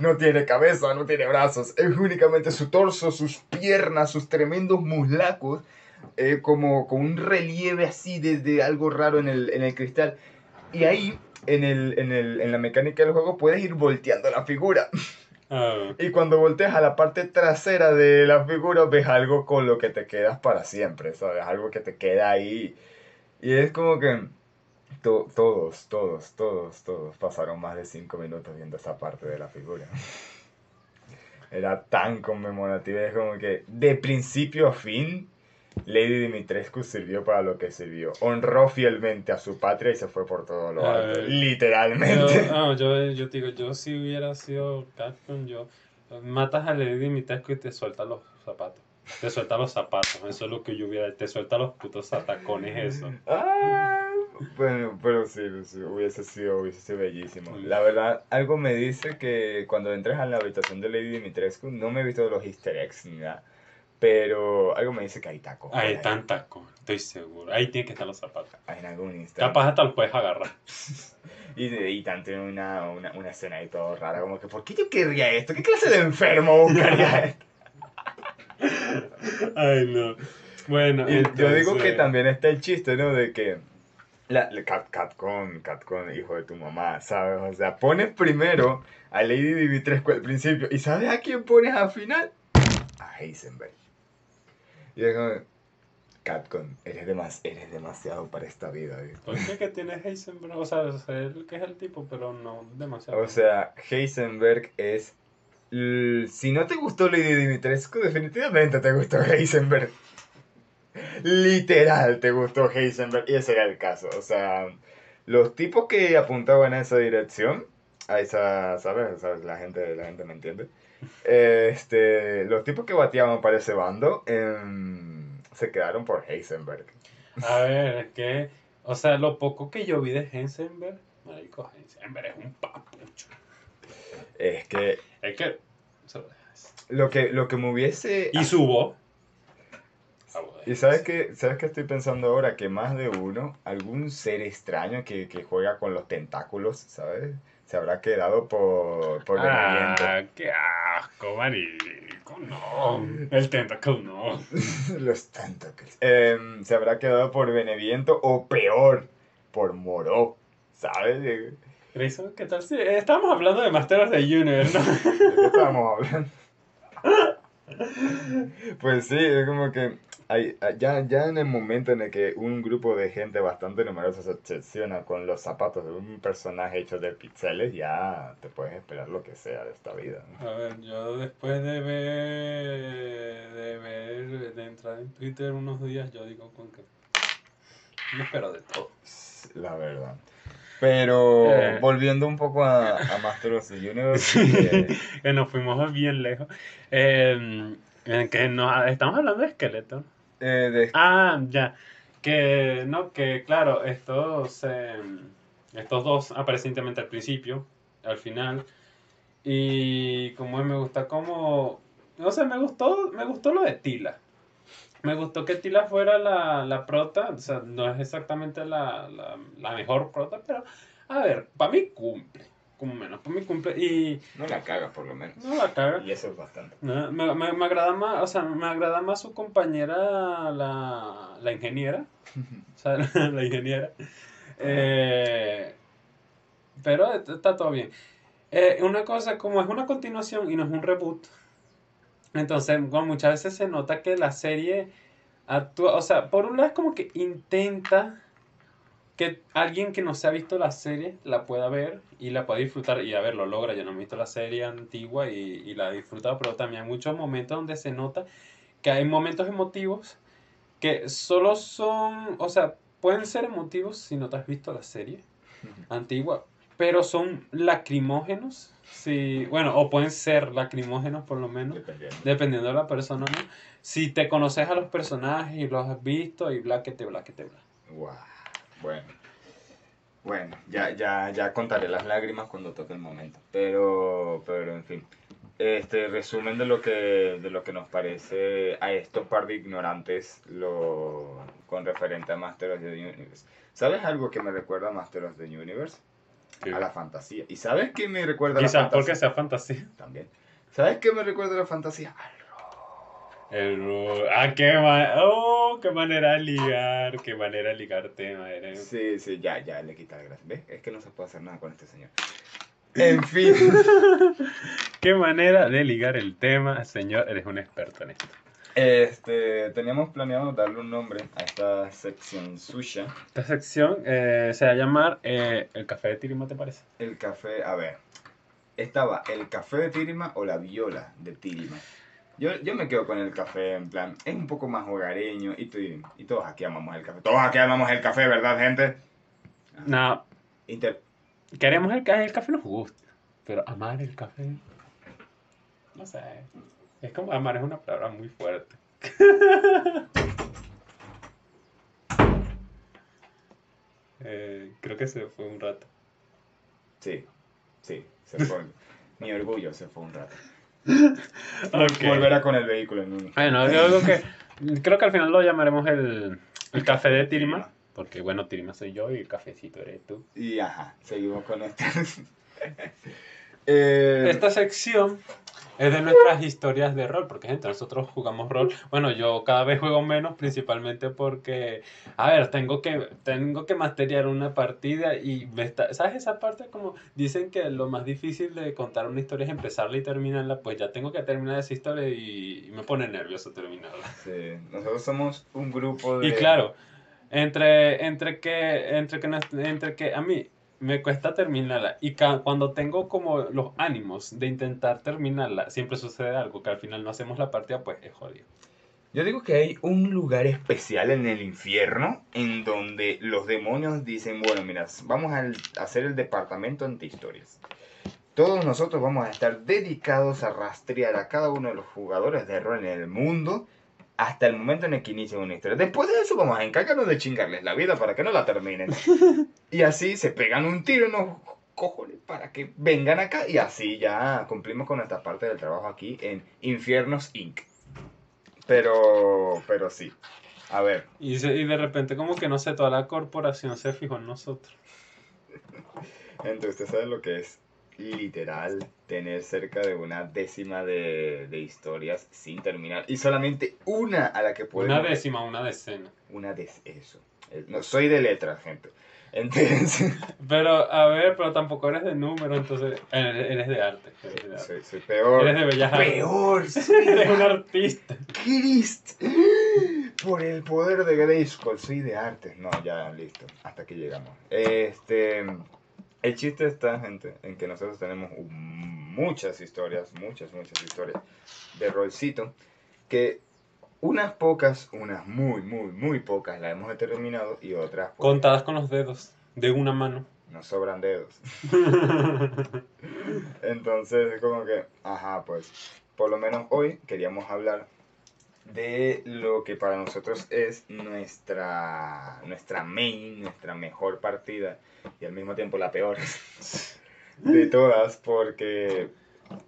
No tiene cabeza, no tiene brazos. Es únicamente su torso, sus piernas, sus tremendos muslacos. Eh, como con un relieve así de, de algo raro en el, en el cristal. Y ahí, en, el, en, el, en la mecánica del juego, puedes ir volteando la figura. Ah, Y cuando volteas a la parte trasera de la figura, ves algo con lo que te quedas para siempre, ¿sabes? Algo que te queda ahí. Y es como que to- todos, todos, todos, todos pasaron más de cinco minutos viendo esa parte de la figura. Era tan conmemorativa, es como que de principio a fin, Lady Dimitrescu sirvió para lo que sirvió. Honró fielmente a su patria y se fue por todo lo alto. Literalmente. yo, no, yo, yo te digo, yo si hubiera sido Capcom, yo matas a Lady Dimitrescu y te suelta los zapatos. Te suelta los zapatos, eso es lo que yo hubiera, te suelta los putos atacones, eso. Ah, bueno, pero sí, sí, hubiese sido, hubiese sido bellísimo. La verdad, algo me dice que cuando entres a la habitación de Lady Dimitrescu, no me he visto los easter eggs ni nada, pero algo me dice que hay tacos. Ahí están tacos, estoy seguro. Ahí tienen que estar los zapatos. En algún instante. Capaz hasta los puedes agarrar. Y, y tanto una, una, una escena ahí todo rara, como que, ¿por qué yo querría esto? ¿Qué clase de enfermo buscaría esto? Ay, no. Bueno, Y yo digo que también está el chiste, ¿no? De que la, la Cat, Catcon, Catcon, hijo de tu mamá, ¿sabes? O sea, pones primero a Lady Dimitrescu al principio y ¿sabes a quién pones al final? A Heisenberg. Y es como, Catcon, eres, demas, eres demasiado para esta vida, ¿viste? ¿Por qué que tiene Heisenberg? O sea, sé el que es el tipo, pero no demasiado. O sea, Heisenberg es... Si no te gustó Lady Dimitrescu, definitivamente te gustó Heisenberg. Literal te gustó Heisenberg. Y ese era el caso. O sea, los tipos que apuntaban a esa dirección, a esa, ¿sabes? ¿Sabes? La gente, la gente me entiende. Este, los tipos que bateaban para ese bando em, se quedaron por Heisenberg. A ver, es que, o sea, lo poco que yo vi de Heisenberg, marico, Heisenberg es un papucho. Es que Es que, lo que, lo que me hubiese... Y su voz. Y sabes que, sabes que estoy pensando ahora que más de uno, algún ser extraño que, que juega con los tentáculos, ¿sabes? Se habrá quedado por, por Ah, beneviento. qué asco, marico, no. El tentacle no. los tentáculos. Em, se habrá quedado por beneviento o peor, por moró, ¿sabes? Grayson, ¿qué tal? Sí, estamos hablando de Master of the Universe, ¿no? ¿De qué estábamos hablando? Pues sí, es como que hay, ya, ya en el momento en el que un grupo de gente bastante numerosa se obsesiona con los zapatos de un personaje hecho de pixeles, ya te puedes esperar lo que sea de esta vida. ¿no? A ver, yo después de ver, de ver, de entrar en Twitter unos días, yo digo con que no espero de todo. La verdad. Pero Eh. volviendo un poco a, a Master of the Universe, eh, Que nos fuimos bien lejos. Eh, que nos, estamos hablando de esqueletos. eh, de- Ah, ya. Que, no, que claro, estos, estos dos aparecen íntimamente al principio, al final. Y como me gusta como... No sé, me gustó, me gustó lo de Tila. Me gustó que Tila fuera la, la prota. O sea, no es exactamente la, la, la mejor prota, pero a ver, para mí cumple. Como menos, para mí cumple. Y no la caga por lo menos. no la caga. Y eso es bastante. No, me, me, me agrada más, o sea, me agrada más su compañera, la, la ingeniera. O sea, la, la ingeniera. Eh, pero est- está todo bien. Eh, una cosa, como es una continuación y no es un reboot, entonces bueno, muchas veces se nota que la serie actúa, o sea, por un lado es como que intenta que alguien que no se ha visto la serie la pueda ver y la pueda disfrutar y a ver, lo logra, yo no he visto la serie antigua y, y la he disfrutado, pero también hay muchos momentos donde se nota que hay momentos emotivos que solo son, o sea, pueden ser emotivos si no te has visto la serie antigua, pero son lacrimógenos, si, bueno, o pueden ser lacrimógenos por lo menos, Dependiendo. dependiendo de la persona, ¿no? Si te conoces a los personajes y los has visto y bla que te bla que te bla. Guau. Bueno. Bueno, Ya, ya, ya contaré las lágrimas cuando toque el momento. Pero, pero en fin. Este resumen de lo que de lo que nos parece a estos par de ignorantes lo con referente a Master of the Universe. ¿Sabes algo que me recuerda a Master of the Universe? A la fantasía. ¿Y sabes qué me recuerda a la Quizás fantasía? porque sea fantasía. También. ¿Sabes qué me recuerda a la fantasía? Al El ro- ah, qué, ma- oh, qué manera de ligar, qué manera de ligar tema. eres. Sí, sí, ya, ya le quita la gracia. ¿Ves? Es que no se puede hacer nada con este señor. En fin. Qué manera de ligar el tema, señor, eres un experto en esto. Este, teníamos planeado darle un nombre a esta sección suya. Esta sección eh, se va a llamar eh, El Café de Tirima, ¿te parece? El café, a ver. Estaba el café de Tirima o la viola de Tirima. Yo, yo me quedo con el café, en plan, es un poco más hogareño y, tu- y todos aquí amamos el café. Todos aquí amamos el café, ¿verdad, gente? No, Inter- queremos el café, el café nos gusta, pero amar el café, no sé, es como amar es una palabra muy fuerte. Eh, creo que se fue un rato. Sí, sí, se fue. Mi orgullo se fue un rato. Ok. Volverá con el vehículo en un... Bueno, yo digo que creo que al final lo llamaremos el, el café de Tirima, porque bueno, Tirima soy yo y el cafecito eres tú. Y ajá, seguimos con esto. eh, Esta sección es de nuestras historias de rol, porque gente, nosotros jugamos rol. Bueno, yo cada vez juego menos, principalmente porque, a ver, tengo que, tengo que materiar una partida y, me está- ¿sabes esa parte? Como dicen que lo más difícil de contar una historia es empezarla y terminarla, pues ya tengo que terminar esa historia y, y me pone nervioso terminarla. sí, nosotros somos un grupo de... Y claro, entre, entre que, entre que, entre que a mí me cuesta terminarla y cuando tengo como los ánimos de intentar terminarla, siempre sucede algo que al final no hacemos la partida, pues es jodido. Yo digo que hay un lugar especial en el infierno en donde los demonios dicen, bueno, mira, vamos a hacer el departamento antihistorias. Todos nosotros vamos a estar dedicados a rastrear a cada uno de los jugadores de rol en el mundo hasta el momento en el que inicien una historia. Después de eso vamos a encargarnos de chingarles la vida para que no la terminen. Y así se pegan un tiro en los cojones para que vengan acá y así ya cumplimos con nuestra parte del trabajo aquí en Infiernos Inc. Pero, pero sí. A ver, Y, se- y de repente como que no sé, toda la corporación se fijó en nosotros. entonces usted sabe lo que es literal tener cerca de una décima de, de historias sin terminar y solamente una a la que podemos... Una décima, una decena. Una de eso. Eh, No, soy de letras, gente. Entonces, Pero, a ver, pero tampoco eres de número, entonces eres, eres de arte. Eres de, arte. soy, soy peor. Eres de bellas. Peor, Eres un artista. Christ. Por el poder de Grayskull, soy de artes. No, ya, listo. Hasta aquí llegamos. Este. El chiste está, gente, en que nosotros tenemos muchas historias, muchas, muchas historias de rolcito, que unas pocas, unas muy, muy, muy pocas las hemos determinado y otras pues, Contadas con los dedos de una mano. nos sobran dedos. Entonces, como que, ajá, pues, por lo menos hoy queríamos hablar de lo que para nosotros es nuestra, nuestra main, nuestra mejor partida y al mismo tiempo la peor de todas, porque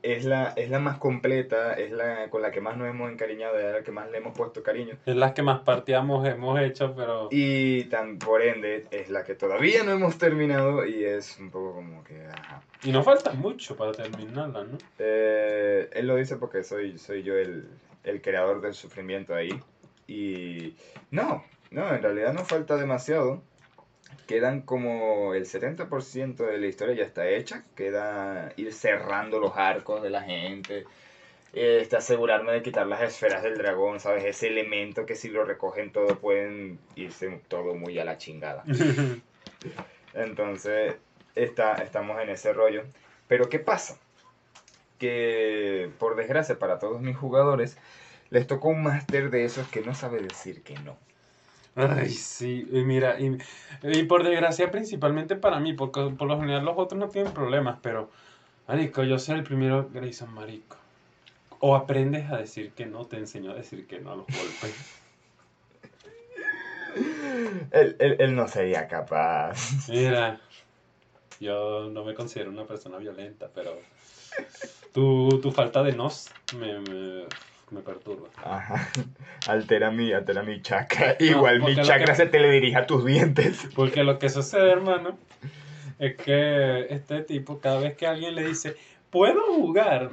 es la, es la más completa, es la con la que más nos hemos encariñado, es la que más le hemos puesto cariño. Es las que más partidas hemos hecho, pero... Y tan por ende es la que todavía no hemos terminado y es un poco como que, ajá. Y no falta mucho para terminarla, ¿no? Eh, él lo dice porque soy, soy yo el, el creador del sufrimiento ahí. Y no, no, en realidad no falta demasiado. Quedan como el 70% de la historia ya está hecha. Queda ir cerrando los arcos de la gente. Este, asegurarme de quitar las esferas del dragón, ¿sabes? Ese elemento que si lo recogen todo pueden irse todo muy a la chingada. Entonces, está, estamos en ese rollo. Pero ¿qué pasa? Que por desgracia para todos mis jugadores, les tocó un máster de esos que no sabe decir que no. Ay, sí, y mira, y, y por desgracia principalmente para mí, porque por lo general los otros no tienen problemas, pero, marico, yo soy el primero Grayson, marico. O aprendes a decir que no, te enseño a decir que no a los golpes. Él, él- él no sería capaz. Mira, Yo no me considero una persona violenta, pero tu, tu falta de nos me, me, me perturba. Ajá. Altera mi, altera mi chakra. Igual mi chakra que- se te le dirige a tus dientes. Porque lo que sucede, hermano, es que este tipo, cada vez que alguien le dice, ¿puedo jugar?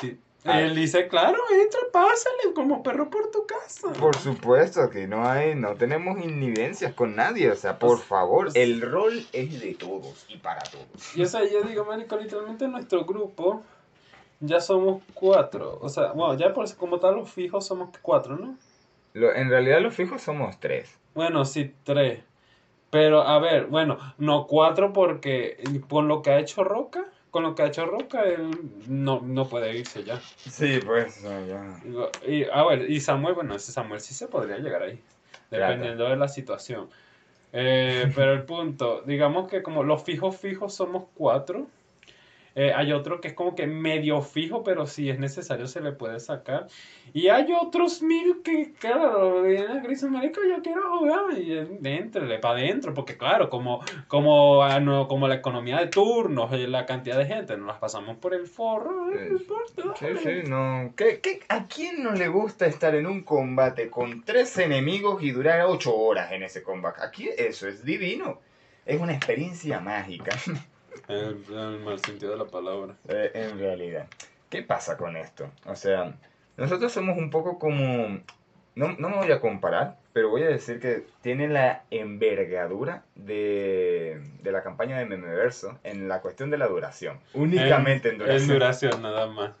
Ti- ah. Él dice, claro, entra, pásale como perro por tu casa. Por supuesto que no hay, no tenemos inhibencias con nadie. O sea, por Pues- favor, pues- el rol es de todos y para todos. Y o sea, yo digo, marico, literalmente en nuestro grupo ya somos cuatro. O sea, bueno, ya por como tal los fijos somos cuatro, ¿no? Lo- en realidad los fijos somos tres. Bueno, sí, tres. Pero, a ver, bueno, no cuatro porque con lo que ha hecho Roca, con lo que ha hecho Roca, él no, no puede irse ya. Sí, pues ya. Y, a ver, y Samuel, bueno, ese Samuel sí se podría llegar ahí, dependiendo de la situación. Eh, pero el punto, digamos que como los fijos fijos somos cuatro, eh, hay otro que es como que medio fijo, pero si es necesario se le puede sacar. Y hay otros mil que, claro, vienen a Gris marico, yo quiero jugar. Y entrele para adentro, porque claro, como, como, ah, no, como la economía de turnos, la cantidad de gente, nos las pasamos por el forro, eh, importa. Sí, sí, no. ¿Qué, qué, a quién no le gusta estar en un combate con tres enemigos y durar ocho horas en ese combate? Aquí eso es divino. Es una experiencia mágica. En en el mal sentido de la palabra. Eh, en realidad. ¿Qué pasa con esto? O sea, nosotros somos un poco como... No, no me voy a comparar, pero voy a decir que tiene la envergadura de, de la campaña de Memeverso en la cuestión de la duración. Únicamente en, En duración. duración, nada más.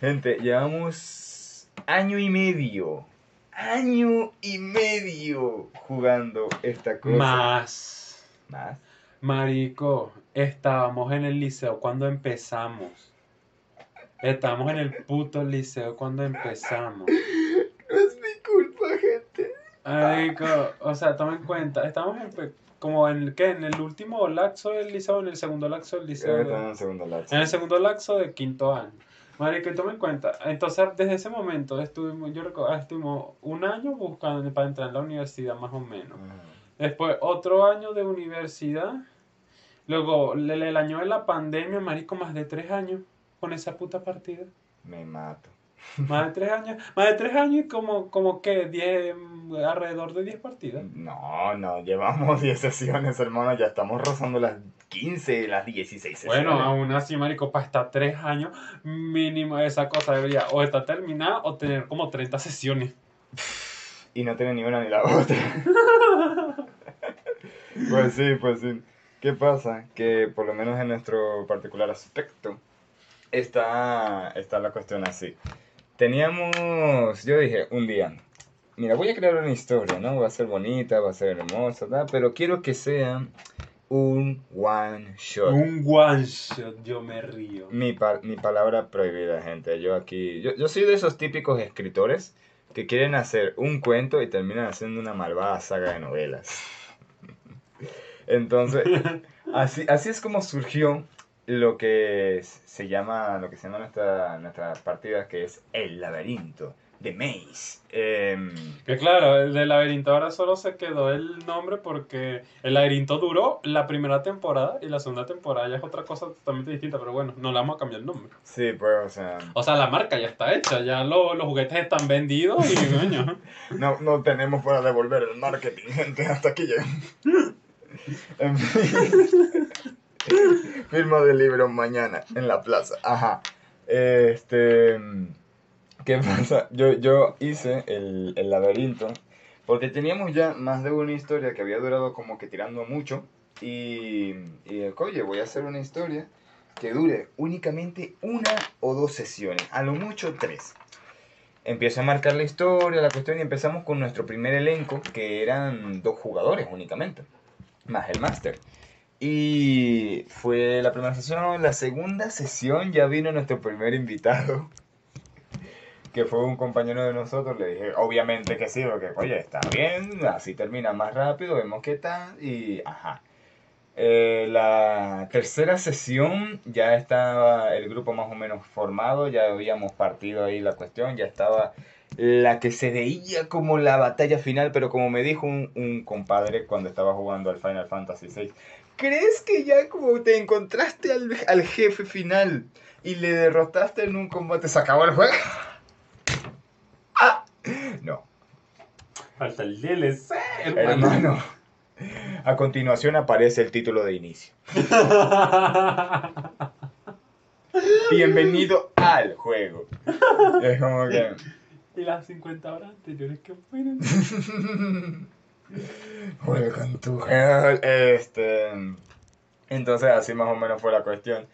Gente, llevamos año y medio. Año y medio jugando esta cosa. Más. Más. Marico, estábamos en el liceo cuando empezamos. Estábamos en el puto liceo cuando empezamos. No es mi culpa, gente. Marico, o sea, toma en cuenta, estamos en, pe- como en, ¿qué? En el último laxo del liceo, en el segundo laxo del liceo. De- en el segundo lapso. En el segundo laxo de quinto año. Marico, y toma en cuenta, entonces desde ese momento estuvimos, yo recuerdo, estuvimos un año buscando para entrar en la universidad más o menos. Después otro año de universidad. Luego el, el año de la pandemia, marico, más de tres años con esa puta partida. Me mato. Más de tres años, más de tres años y como, como que diez, alrededor de diez partidas. No, no, llevamos 10 sesiones, hermano. Ya estamos rozando las 15, las 16 sesiones. Bueno, aún así, marico, para estar tres años, mínimo esa cosa debería o estar terminada o tener como 30 sesiones. Y no tiene ni una ni la otra. pues sí, pues sí. ¿Qué pasa? Que por lo menos en nuestro particular aspecto está, está la cuestión así. Teníamos, yo dije un día, mira, voy a crear una historia, ¿no? Va a ser bonita, va a ser hermosa, tal, pero quiero que sea un one shot. Un one shot, yo me río. Mi, pa- mi palabra prohibida, gente. Yo aquí, yo, yo soy de esos típicos escritores que quieren hacer un cuento y terminan haciendo una malvada saga de novelas. Entonces, así, así es como surgió lo que se llama, lo que se llama nuestra, nuestra partida, que es El laberinto de Maze. Em, Que claro, el del laberinto ahora solo se quedó el nombre porque el laberinto duró la primera temporada y la segunda temporada ya es otra cosa totalmente distinta, pero bueno, no le vamos a cambiar el nombre. sí, pues, o sea, O sea, la marca ya está hecha, ya lo- los juguetes están vendidos y coño. no, no tenemos para devolver el marketing, gente, hasta aquí llegamos. En fin. Firma de libro mañana en la plaza. Ajá. Este. ¿Qué pasa? Yo, yo hice el, el laberinto porque teníamos ya más de una historia que había durado como que tirando mucho. Y, y oye, voy a hacer una historia que dure únicamente una o dos sesiones, a lo mucho tres. Empiezo a marcar la historia, la cuestión, y empezamos con nuestro primer elenco, que eran dos jugadores únicamente, más el máster. Y fue la primera sesión, la segunda sesión ya vino nuestro primer invitado, que fue un compañero de nosotros. Le dije, obviamente que sí, porque, oye, está bien, así termina más rápido, vemos qué tal, y ajá. Eh, la tercera sesión ya estaba el grupo más o menos formado, ya habíamos partido ahí la cuestión, ya estaba la que se veía como la batalla final, pero como me dijo un, un compadre cuando estaba jugando al Final Fantasy VI, ¿crees que ya como te encontraste al, al jefe final y le derrotaste en un combate, se acabó el juego? ah, no, Falta el DLC, hermano. hermano. A continuación aparece el título de inicio. Bienvenido al juego. Es como que... y las 50 horas anteriores que fueron. Juega con tu hell. Este. Entonces, así más o menos fue la cuestión.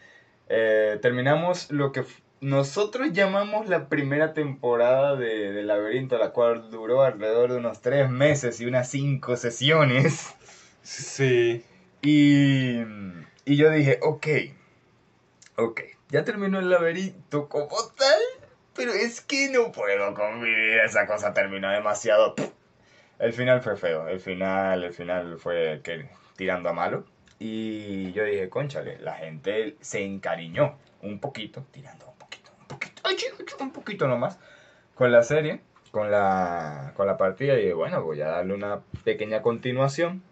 Eh, terminamos lo que nosotros llamamos la primera temporada de, de Laberinto, la cual duró alrededor de unos tres meses y unas cinco sesiones. Sí. Y, y yo dije, ok, ok, ya terminó el laberinto como tal, pero es que no puedo con mi vida, esa cosa terminó demasiado. El final fue feo, el final, el final fue que, tirando a malo. Y yo dije, conchale, la gente se encariñó un poquito, tirando un poquito, un poquito, un poquito nomás, con la serie, con la, con la partida. Y dije, bueno, voy a darle una pequeña continuación.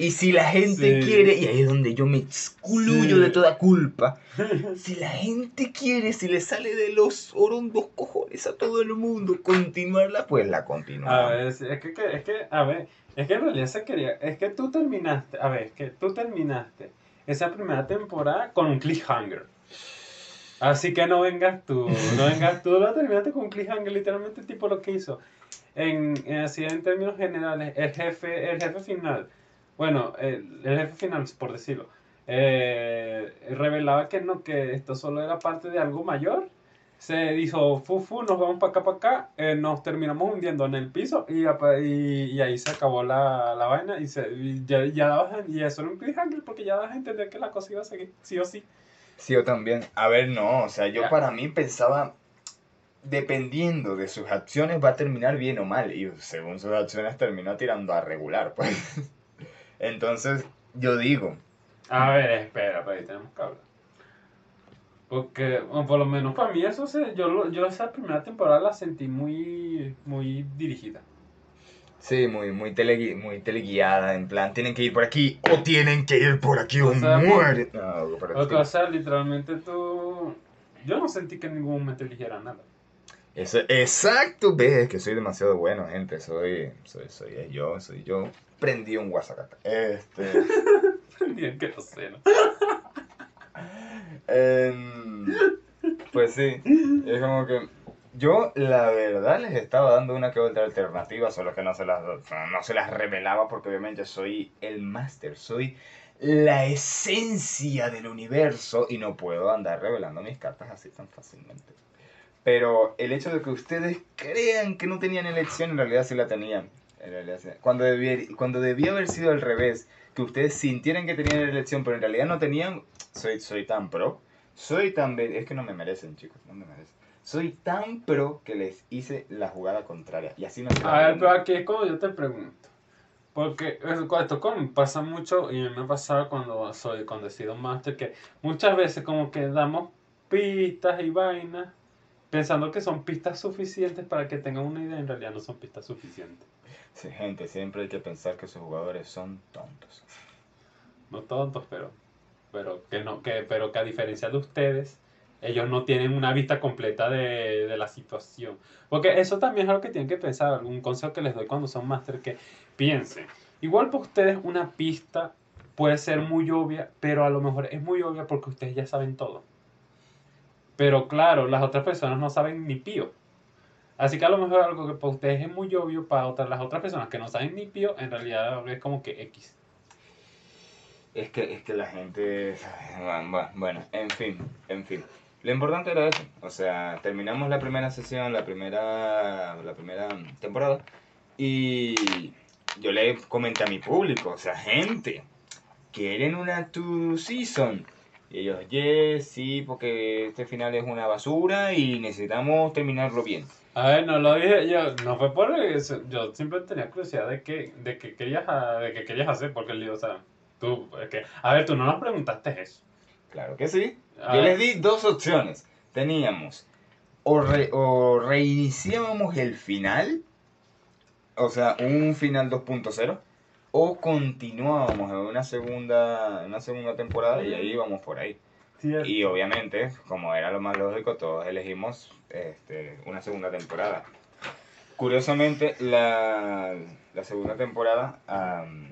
Y si la gente Sí. quiere, y ahí es donde yo me excluyo Sí. de toda culpa, si la gente quiere, si le sale de los orondos cojones a todo el mundo continuarla, pues la continúa. A ver, es que, es que, a ver, es que en realidad se quería, es que tú terminaste, a ver, es que tú terminaste esa primera temporada con un cliffhanger. Así que no vengas tú, no vengas tú, lo terminaste con un cliffhanger, literalmente tipo lo que hizo. En, en así en términos generales, el jefe, el jefe final, bueno, el, el jefe final, por decirlo, eh, revelaba que no, que esto solo era parte de algo mayor se dijo, fufu, nos vamos para acá, para acá, eh, nos terminamos hundiendo en el piso y, y, y ahí se acabó la, la vaina y, se, y ya, ya dabas y eso era un cliffhanger porque ya dabas a entender que la cosa iba a seguir, sí o sí. Sí, yo también. A ver, no, o sea, yo Ya. para mí pensaba, dependiendo de sus acciones, va a terminar bien o mal. Y según sus acciones terminó tirando a regular, pues. Entonces, yo digo, A ver, espera, pero ahí tenemos que hablar. Porque, o por lo menos para mí, eso se, yo, lo- yo esa primera temporada la sentí muy, muy dirigida. sí, muy, muy, telegui- muy teleguiada, en plan, tienen que ir por aquí o tienen que ir por aquí o, O sea, mueren. No, O sea, literalmente tú... Yo no sentí que en ningún momento eligiera nada. Eso- exacto, ves que soy demasiado bueno, gente. Soy, soy, soy yo, soy yo. Prendí un WhatsApp. Este. Bien que no sé, ¿no? em, pues sí, es como que yo la verdad les estaba dando una que otra alternativa, solo que no se las, no se las revelaba porque obviamente soy el máster, soy la esencia del universo y no puedo andar revelando mis cartas así tan fácilmente. Pero el hecho de que ustedes crean que no tenían elección, en realidad sí la tenían. En realidad sí. Cuando, debía, cuando debía haber sido al revés, que ustedes sintieran que tenían elección, pero en realidad no tenían, soy, soy tan pro, soy tan... Es que no me merecen, chicos, no me merecen. Soy tan pro que les hice la jugada contraria. Y así no se A ver, pero aquí es como yo te pregunto. Porque esto como pasa mucho y me ha pasado cuando soy cuando he sido máster que muchas veces como que damos pistas y vainas pensando que son pistas suficientes para que tengan una idea, en realidad no son pistas suficientes. Sí, gente, siempre hay que pensar que sus jugadores son tontos. No tontos, pero pero que no que pero que a diferencia de ustedes ellos no tienen una vista completa de, de la situación. Porque eso también es algo que tienen que pensar. Un consejo que les doy cuando son máster que piensen. Igual para ustedes una pista puede ser muy obvia, pero a lo mejor es muy obvia porque ustedes ya saben todo. Pero claro, las otras personas no saben ni pío. Así que a lo mejor algo que para ustedes es muy obvio, para otras, las otras personas que no saben ni pío, en realidad es como que X. Es que, es que la gente... Bueno, en fin, en fin. Lo importante era eso. O sea, terminamos la primera sesión, la primera, la primera temporada. Y yo le comenté a mi público, o sea, gente, ¿quieren una two season? Y ellos, yes, sí, porque este final es una basura y necesitamos terminarlo bien. A ver, no lo dije yo, no fue por eso, yo siempre tenía curiosidad de qué, de qué querías, a- de qué querías hacer, porque el lío, o sea, tú, es que, a ver, tú no nos preguntaste eso. Claro que sí. A Yo ver, les di dos opciones. Teníamos o, re- o reiniciábamos el final, o sea, un final 2.0, o continuábamos en una segunda, una segunda temporada y ahí íbamos por ahí. Y obviamente, como era lo más lógico, todos elegimos este, una segunda temporada. Curiosamente, la, la segunda temporada am,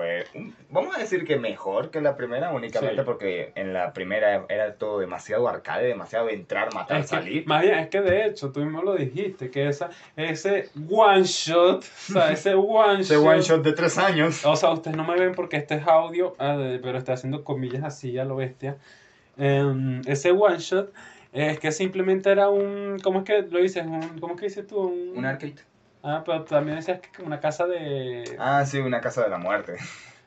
fue, un- vamos a decir que mejor que la primera, únicamente Sí. porque en la primera era todo demasiado arcade, demasiado entrar, matar, Es que, salir. más bien, es que de hecho, tú mismo lo dijiste, que esa, ese one shot, o sea, ese one Ese shot, one shot de tres años. o sea, ustedes no me ven porque este es audio, ah, pero estoy haciendo comillas así a lo bestia. Em, ese one shot es que simplemente era un, ¿cómo es que lo dices? Un, ¿Cómo es que dices tú? Un, Un arcade. Ah, pero también decías que como una casa de... Ah, sí, una casa de la muerte.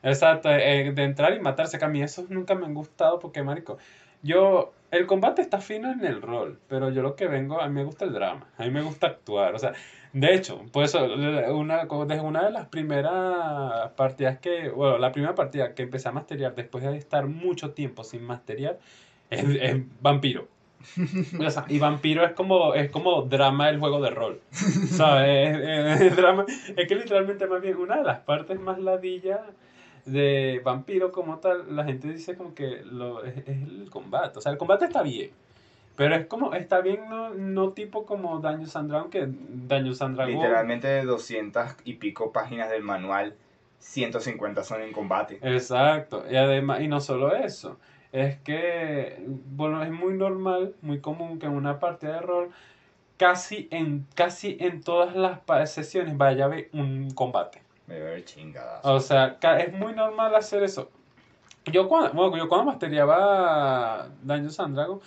Exacto, eh, de entrar y matarse, que a mí esos nunca me han gustado porque, marico, yo, el combate está fino en el rol, pero yo lo que vengo, a mí me gusta el drama, a mí me gusta actuar, o sea, de hecho, por eso, una, desde una de las primeras partidas que, bueno, la primera partida que empecé a masteriar después de estar mucho tiempo sin masteriar, es, es Vampiro. Y Vampiro es como, es como drama del juego de rol. ¿Sabes? Es, es- es drama. Es que literalmente más bien una de las partes más ladillas de Vampiro como tal, la gente dice como que lo, es, el combate. O sea, el combate está bien. Pero es como, está bien no, no tipo como Dungeons and Dragons, que Dungeons and Dragons... Literalmente de 200 y pico páginas del manual, 150 son en combate. Exacto, y además, y no solo eso, es que, bueno, es muy normal, muy común que en una partida de rol, casi en, casi en todas las sesiones vaya a haber un combate. Me chingadazo. O sea, es muy normal hacer eso. Yo cuando, bueno, yo cuando masteriaba Dungeons and Dragons,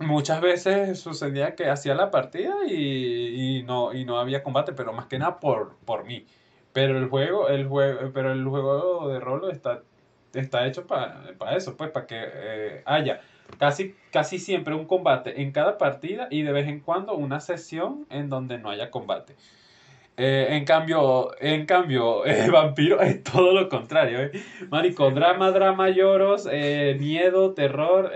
muchas veces sucedía que hacía la partida y, y no, y no había combate, pero más que nada por, por mí. Pero el juego, el juego, pero el juego de rol está, está hecho para eso, pues, para que eh, haya casi, casi siempre un combate en cada partida y de vez en cuando una sesión en donde no haya combate. Eh, en cambio, en cambio, eh, Vampiro es todo lo contrario, ¿eh? Marico, drama, drama, lloros, eh, miedo, terror,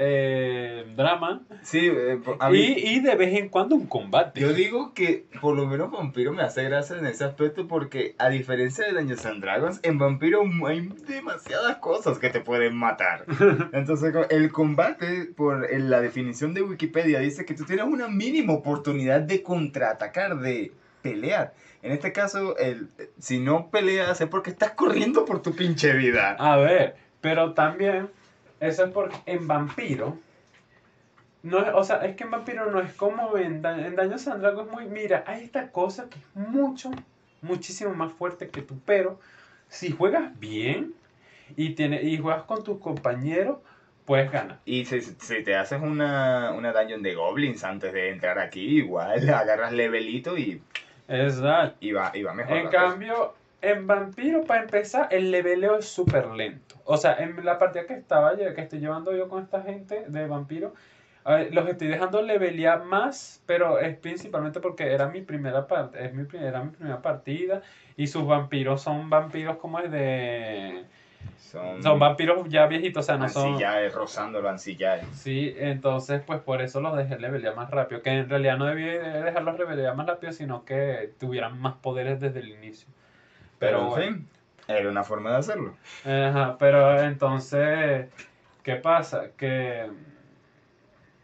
drama. Sí, por- a mí, Y, y de vez en cuando un combate. yo digo que por lo menos Vampiro me hace gracia en ese aspecto porque a diferencia de Dungeons and Dragons, en Vampiro hay demasiadas cosas que te pueden matar. Entonces el combate, por la definición de Wikipedia, dice que tú tienes una mínima oportunidad de contraatacar, de pelear. En este caso, el, si no peleas es porque estás corriendo por tu pinche vida. A ver, pero también, eso es porque en Vampiro, no es, o sea, es que en Vampiro no es como en, Da- en Dungeons and Dragons, es muy, mira, hay esta cosa que es mucho, muchísimo más fuerte que tú, pero si juegas bien y, tiene, y juegas con tus compañeros, puedes ganar. Y si, si te haces una, una dungeon de goblins antes de entrar aquí, igual agarras levelito y, Exacto. y, va, y va mejor. En cosa. cambio, en Vampiro, para empezar, el leveleo es súper lento. O sea, en la partida que estaba lle- que estoy llevando yo con esta gente de Vampiro, ver, los estoy dejando levelear más, pero es principalmente porque era mi primera parte, es mi, era mi primera partida y sus vampiros son vampiros como es de... Son, Son vampiros ya viejitos, o sea, no son... ancillaes, rozándolo ancillaes. Sí, entonces pues por eso los dejé levelear más rápido, que en realidad no debí de dejarlos levelear más rápido, sino que tuvieran más poderes desde el inicio. Pero, Pero en fin, era una forma de hacerlo. Ajá, pero entonces, ¿qué pasa? Que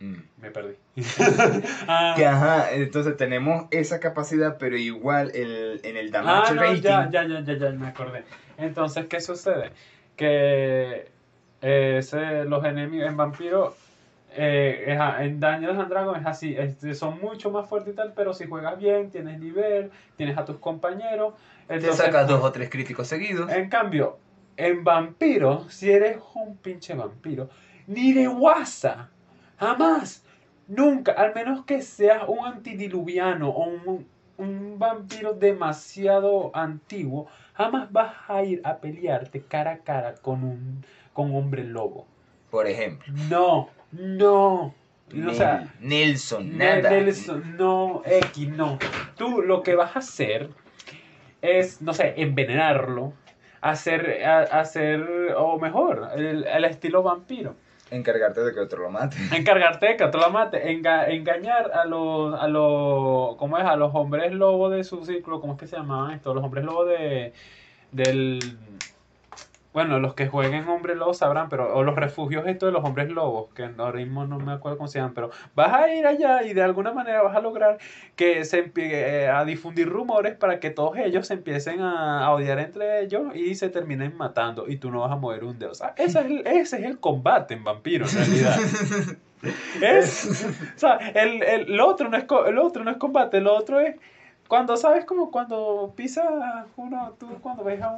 Mm. me perdí. ah, Que ajá, entonces tenemos esa capacidad, pero igual el, en el ah, damage no, rating. ya, ya, ya, ya, ya, me acordé. Entonces, ¿qué sucede? Que eh, ese- los enemigos en Vampiro, eh, ajá, en Dungeons and Dragons es así, son mucho más fuertes y tal, pero si juegas bien, tienes nivel, tienes a tus compañeros, entonces... dos o tres críticos seguidos. En cambio, en vampiro, si eres un pinche vampiro, ni de guasa, jamás, nunca, al menos que seas un antidiluviano o un, un vampiro demasiado antiguo, jamás vas a ir a pelearte cara a cara con un con hombre lobo. Por ejemplo, No, no. O sea, Nelson, Ne- nada. Nelson, no, X, no. Tú lo que vas a hacer es, no sé, envenenarlo, hacer, a- hacer o mejor, el, el estilo vampiro. Encargarte de que otro lo mate. Encargarte de que otro lo mate. Enga- engañar a los, a los, ¿cómo es? A los hombres lobo de su círculo, ¿cómo es que se llamaban esto? Los hombres lobo de, del, bueno, los que jueguen hombre lobo sabrán, pero, o los refugios estos de los hombres lobos, que ahora mismo no me acuerdo cómo se llaman, pero vas a ir allá y de alguna manera vas a lograr que se empie- a difundir rumores para que todos ellos se empiecen a, a odiar entre ellos y se terminen matando y tú no vas a mover un dedo. O sea, ese es el, ese es el combate en vampiro en realidad. Es, o sea, el, el, lo otro no es, el otro no es combate, lo otro es cuando sabes como cuando pisas uno, tú cuando ves a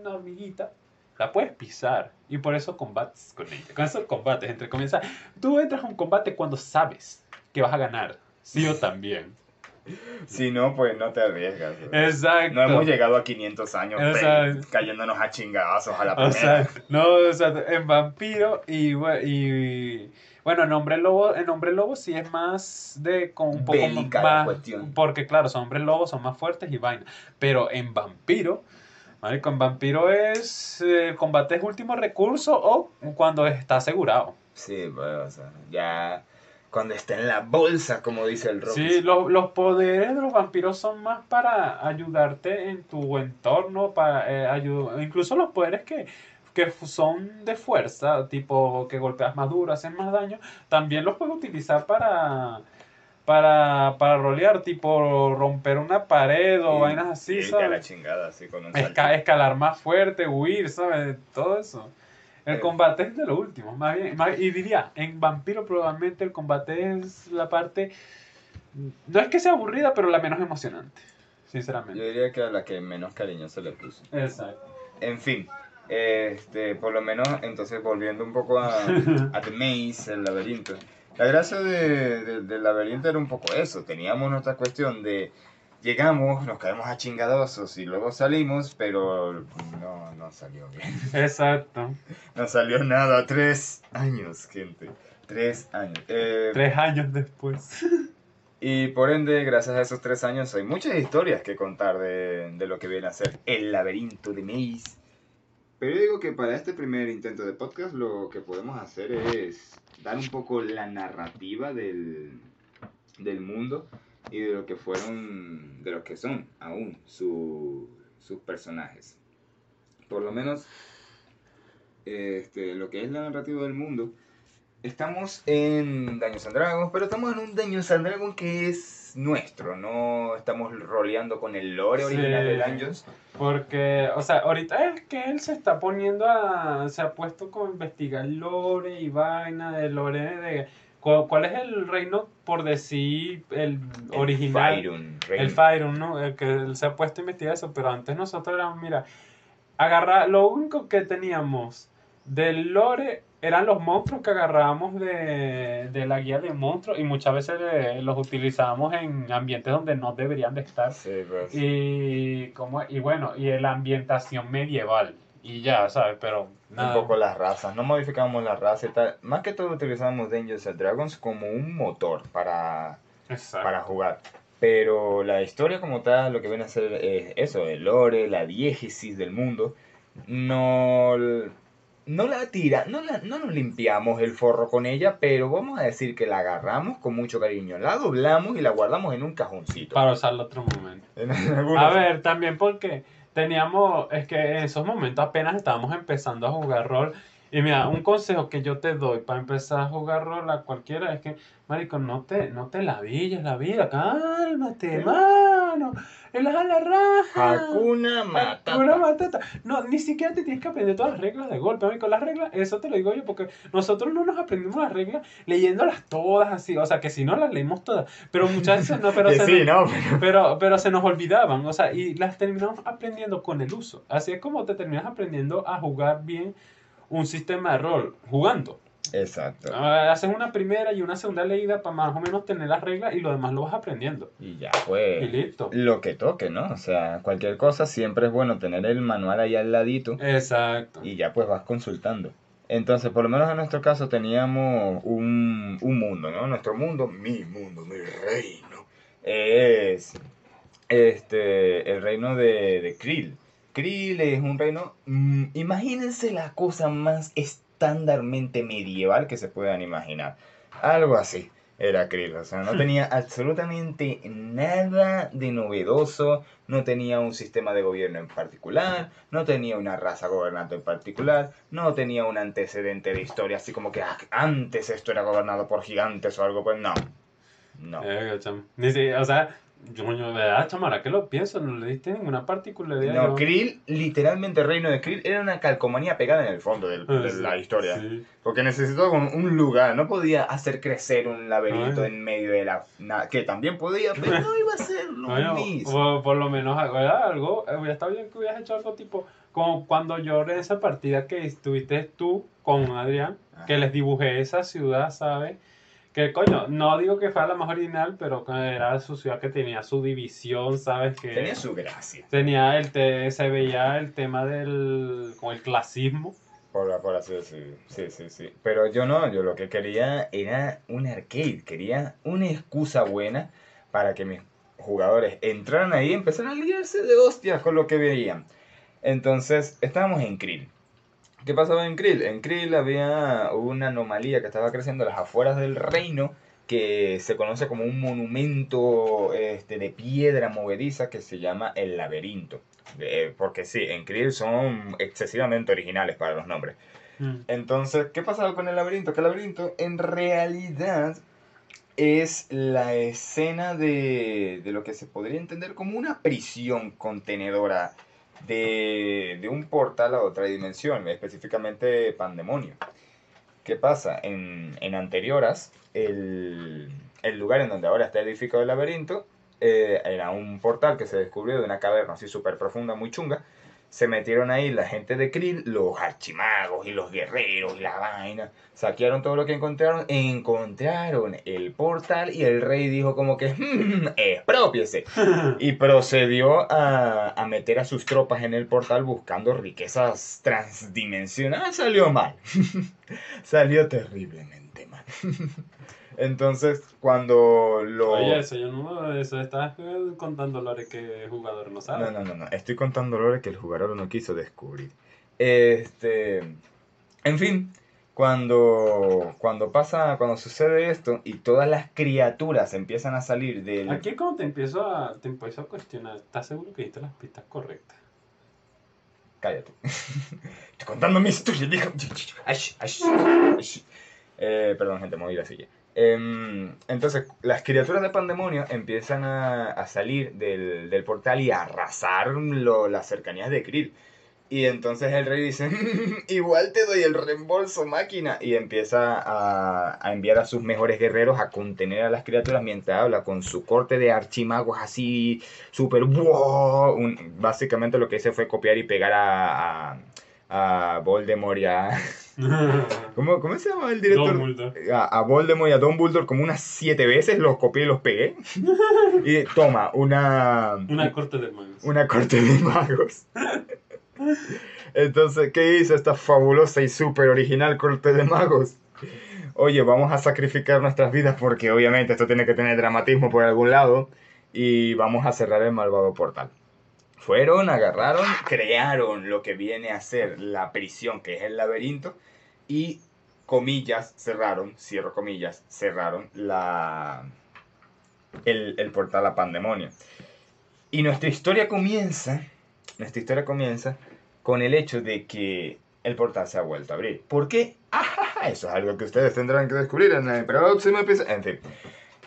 una hormiguita, la puedes pisar y por eso combates con ella. Con eso combates, entre comillas. Tú entras a un combate cuando sabes que vas a ganar, sí o también. Si no, pues no te arriesgas. Exacto. No hemos llegado a 500 años sea- cayéndonos a chingadazos a la O primera. sea, no, o sea, en vampiro y, y bueno, en hombre lobo, en hombre lobo sí es más de con un poco Bélica la más cuestión. porque claro, son hombres lobos, son más fuertes y vaina, pero en vampiro, marico, en vampiro es eh, combate es último recurso o cuando está asegurado. Sí, pues, o sea, ya cuando está en la bolsa, como dice el rock. Sí, lo- los poderes de los vampiros son más para ayudarte en tu entorno, para eh, incluso los poderes que, que son de fuerza, tipo que golpeas más duro, hacen más daño, también los puedes utilizar para para, para rolear, tipo romper una pared o vainas así, a la ¿sabes? chingada, así con un Esca- escalar más fuerte, huir, ¿sabes? Todo eso. El combate es de lo último, más bien. más- y diría, en Vampiro probablemente el combate es la parte, no es que sea aburrida, pero la menos emocionante, Yo sinceramente. diría que a la que menos cariño se le puso. Exacto. En fin, este, por lo menos, entonces volviendo un poco a, a The Maze, el laberinto. La gracia de- de- del laberinto era un poco eso. Teníamos nuestra cuestión de llegamos, nos caemos a chingadosos y luego salimos, pero no, no salió bien. Exacto. No salió nada. Tres años, gente. Tres años. Eh, Tres años después. Y por ende, gracias a esos tres años, hay muchas historias que contar de, de lo que viene a ser el laberinto de Maze. Pero yo digo que para este primer intento de podcast lo que podemos hacer es dar un poco la narrativa del, del mundo y de lo que fueron, de lo que son aún su- sus personajes. Por lo menos, este, lo que es la narrativa del mundo, estamos en Daños and Dragons, pero estamos en un Daños and Dragons que es nuestro, no estamos roleando con el lore Sí. original de Dungeons. Porque, o sea, ahorita es que él se está poniendo a. Se ha puesto como a investigar lore y vaina de lore de. cu- ¿Cuál es el reino, por decir, el original? El reino. El Fyron, ¿no? El que él se ha puesto a investigar eso, pero antes nosotros éramos, mira, agarrar, lo único que teníamos del lore eran los monstruos que agarrábamos de, de la guía de monstruos y muchas veces eh, los utilizábamos en ambientes donde no deberían de estar. Sí, pues. Y, como, y bueno, y la ambientación medieval. Y ya, ¿sabes? Pero nada. Un poco las razas, no modificamos la raza y tal. Más que todo utilizamos Dungeons and Dragons como un motor para, Exacto. para jugar. Pero la historia como tal, lo que viene a ser es eso, el lore, la diégesis del mundo, no, no la tira, no, la- no nos limpiamos el forro con ella, pero vamos a decir que la agarramos con mucho cariño, la doblamos y la guardamos en un cajoncito. Para usarlo otro momento. A ver, también porque teníamos, es que en esos momentos apenas estábamos empezando a jugar rol. Y mira, un consejo que yo te doy para empezar a jugar rol a cualquiera es que, marico, no te, no te lavilles la vida, cálmate, mano, relaja la raja. Hakuna Matata. Hakuna Matata. No, ni siquiera te tienes que aprender todas las reglas de golpe, marico. Las reglas, eso te lo digo yo, porque nosotros no nos aprendimos las reglas leyéndolas todas así. O sea, que si no las leímos todas. Pero muchas veces no, pero se sí, nos- ¿no? Pero- pero, pero se nos olvidaban, o sea, y las terminamos aprendiendo con el uso. Así es como te terminas aprendiendo a jugar bien un sistema de rol, jugando. Exacto. Ah, Haces una primera y una segunda leída para más o menos tener las reglas y lo demás lo vas aprendiendo. Y ya Y fue. listo. Lo que toque, ¿no? O sea, cualquier cosa siempre es bueno tener el manual ahí al ladito Exacto. y ya pues vas consultando. Entonces, por lo menos en nuestro caso teníamos un, un mundo, ¿no? Nuestro mundo, mi mundo, mi reino, es este, el reino de, de Krill. Krill es un reino, mm, imagínense la cosa más estándarmente medieval que se puedan imaginar. Algo así era Krill. O sea, no tenía absolutamente nada de novedoso, no tenía un sistema de gobierno en particular, no tenía una raza gobernante en particular, no tenía un antecedente de historia así como que ah, antes esto era gobernado por gigantes o algo, pues no. No. O sea, yo, coño, ¿verdad, chamara? ¿Qué lo pienso? No le diste ninguna particularidad. No, yo- Krill, literalmente reino de Krill era una calcomanía pegada en el fondo del- Ah, de sí, la historia. sí. Porque necesitó un, lugar, no podía hacer crecer un laberinto Ay. en medio de la... na- que también podía, pero no iba a ser lo mismo. por, por lo menos ¿verdad? algo, eh, hubiera estado bien que hubieras hecho algo tipo, como cuando yo en esa partida que estuviste tú con Adrián, que les dibujé esa ciudad, ¿sabes? Que coño, no digo que fuera la más original, pero era su ciudad que tenía su división, ¿sabes? Que Tenía su gracia, tenía el te- se veía el tema del con el clasismo. por, por así decirlo. Sí, sí, sí. Pero yo no, yo lo que quería era un arcade, quería una excusa buena para que mis jugadores entraran ahí y empezaran a liarse de hostias con lo que veían. Entonces, estábamos en Krill. ¿Qué pasaba en Krill? En Krill había una anomalía que estaba creciendo a las afueras del reino que se conoce como un monumento este, de piedra movediza que se llama el laberinto. Eh, porque sí, en Krill son excesivamente originales para los nombres. Mm. Entonces, ¿qué pasaba con el laberinto? Que el laberinto en realidad es la escena de, de lo que se podría entender como una prisión contenedora de, de un portal a otra dimensión, específicamente Pandemonio. ¿Qué pasa? En, en anterioras, el, el lugar en donde ahora está edificado el laberinto eh, era un portal que se descubrió de una caverna así súper profunda, muy chunga. Se metieron ahí la gente de Krill, los archimagos y los guerreros y la vaina. Saquearon todo lo que encontraron. Encontraron el portal y el rey dijo como que, "Hmm, expropiese. Y procedió a, a meter a sus tropas en el portal buscando riquezas transdimensionales. Salió mal. Salió terriblemente mal. Entonces, cuando lo... Oye, eso yo no, eso estás contando lore que el jugador no sabe. No, no, no, no. Estoy contando lore que el jugador no quiso descubrir. Este. En fin, cuando, cuando pasa, cuando sucede esto y todas las criaturas empiezan a salir del. Aquí es cuando te empiezo a, te empiezo a cuestionar, ¿estás seguro que diste las pistas correctas? Cállate. Estoy contando mi historia, dijo. Eh, perdón, gente, moví la silla. Em, entonces, las criaturas de pandemonio empiezan a, salir del, portal y a arrasar las cercanías de Krill. Y entonces el rey dice, igual te doy el reembolso máquina. Y empieza a, enviar a sus mejores guerreros a contener a las criaturas mientras habla con su corte de archimagos así, súper... básicamente lo que hice fue copiar y pegar a, a Voldemort y a... ¿Cómo, ¿Cómo se llama el director? Dumbledore. a, a Voldemort y a Dumbledore como unas siete veces, los copié y los pegué. Y toma, una, Una corte de magos. una corte de magos. Entonces, ¿qué hizo esta fabulosa y súper original corte de magos? Oye, vamos a sacrificar nuestras vidas porque obviamente esto tiene que tener dramatismo por algún lado y vamos a cerrar el malvado portal. Fueron, agarraron, crearon lo que viene a ser la prisión, que es el laberinto, y comillas, cerraron, cierro comillas, cerraron la, el, el portal a Pandemonio. Y nuestra historia comienza, nuestra historia comienza con el hecho de que el portal se ha vuelto a abrir. ¿Por qué? Ah, eso es algo que ustedes tendrán que descubrir en el próximo episodio. En fin.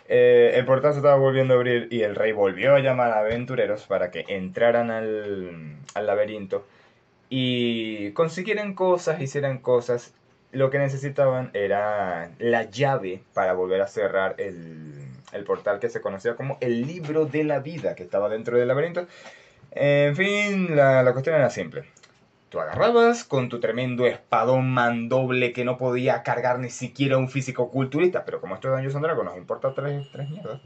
Eh, el portal se estaba volviendo a abrir y el rey volvió a llamar a aventureros para que entraran al, al laberinto y consiguieran cosas, hicieran cosas. Lo que necesitaban era la llave para volver a cerrar el, el portal que se conocía como el libro de la vida que estaba dentro del laberinto. En fin, la, la cuestión era simple. Tú agarrabas con tu tremendo espadón mandoble que no podía cargar ni siquiera un físico culturista, pero como esto es Dungeons and Dragons nos importa tres, tres mierdas.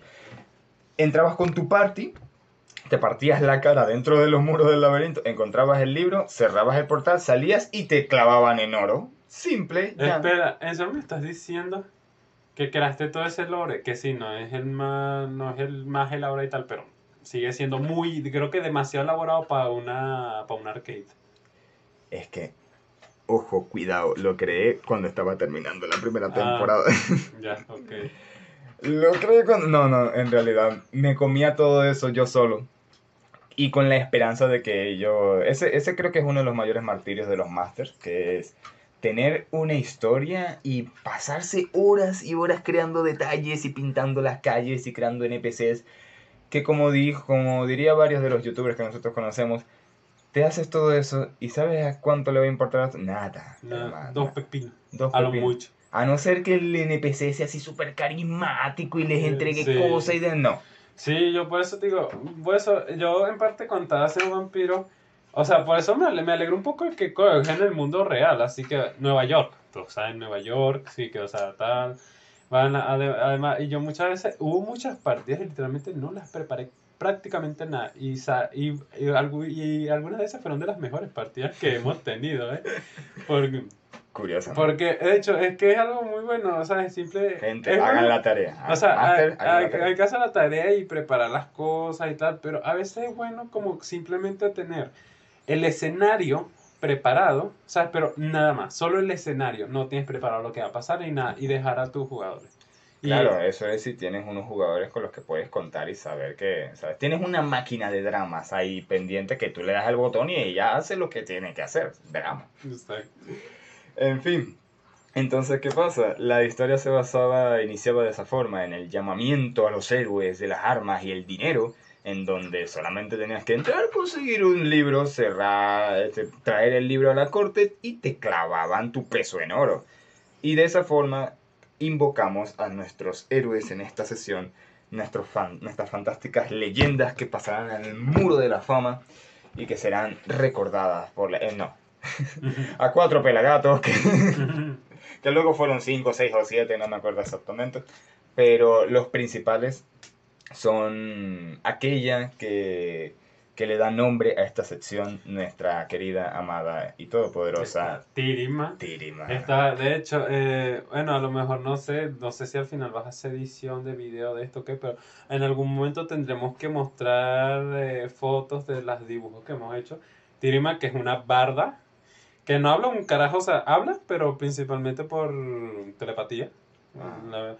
Entrabas con tu party, te partías la cara dentro de los muros del laberinto, encontrabas el libro, cerrabas el portal, salías y te clavaban en oro. Simple. Espera, ¿en serio me estás diciendo que creaste todo ese lore? Que sí, no es el más, no es el más elaborado y tal, pero sigue siendo muy, creo que demasiado elaborado para una, para un arcade. Es que Ojo, cuidado, lo creé cuando estaba terminando la primera Ah. temporada. Ya, ok. Lo creí cuando... No, no, en realidad me comía todo eso yo solo. Y con la esperanza de que yo... Ese, ese creo que es uno de los mayores martirios de los masters, que es tener una historia y pasarse horas y horas creando detalles y pintando las calles y creando NPCs que como dijo, como diría varios de los youtubers que nosotros conocemos, te haces todo eso y ¿sabes a cuánto le va a importar? Nada. Na- hermano. dos pepinos. Dos A lo mucho. A no ser que el NPC sea así súper carismático y les Eh, entregue sí. cosas y de... No. Sí, yo por eso te digo, por eso, yo en parte cuando estaba haciendo vampiro, o sea, por eso me, me alegro un poco de que en el mundo real, así que Nueva York, tú sabes, Nueva York, sí que, o sea, tal, van a- además, y yo muchas veces, hubo muchas partidas y literalmente no las preparé prácticamente nada, y, sa- y, y, y algunas de esas fueron de las mejores partidas que hemos tenido, ¿eh? Porque, Curioso. porque de hecho, es que es algo muy bueno, o sea, es simple... Gente, es hagan la tarea. o sea, Master, hay, que hacer la tarea y preparar las cosas y tal, pero a veces es bueno como simplemente tener el escenario preparado, ¿sabes? Pero nada más, solo el escenario, no tienes preparado lo que va a pasar ni nada, y dejar a tus jugadores. Y- Claro, eso es si tienes unos jugadores con los que puedes contar y saber que, ¿sabes? Tienes una máquina de dramas ahí pendiente que tú le das al botón y ella hace lo que tiene que hacer, drama. Exacto. En fin, entonces, ¿qué pasa? La historia se basaba, iniciaba de esa forma, en el llamamiento a los héroes de las armas y el dinero, en donde solamente tenías que entrar, conseguir un libro, cerrar, este, traer el libro a la corte y te clavaban tu peso en oro. Y de esa forma invocamos a nuestros héroes en esta sesión, nuestros fan, nuestras fantásticas leyendas que pasarán al muro de la fama y que serán recordadas por la... eh, no, a cuatro pelagatos que, que luego fueron cinco, seis o siete, no me acuerdo exactamente. Pero los principales son aquella que, que le da nombre a esta sección nuestra querida, amada y todopoderosa Tirima. Tirima. Está, de hecho, eh, bueno, a lo mejor no sé, no sé si al final vas a hacer edición de video de esto o qué, pero en algún momento tendremos que mostrar eh, fotos de los dibujos que hemos hecho. Tirima, que es una barda, que no habla un carajo, o sea, habla, pero principalmente por telepatía. Ah. La-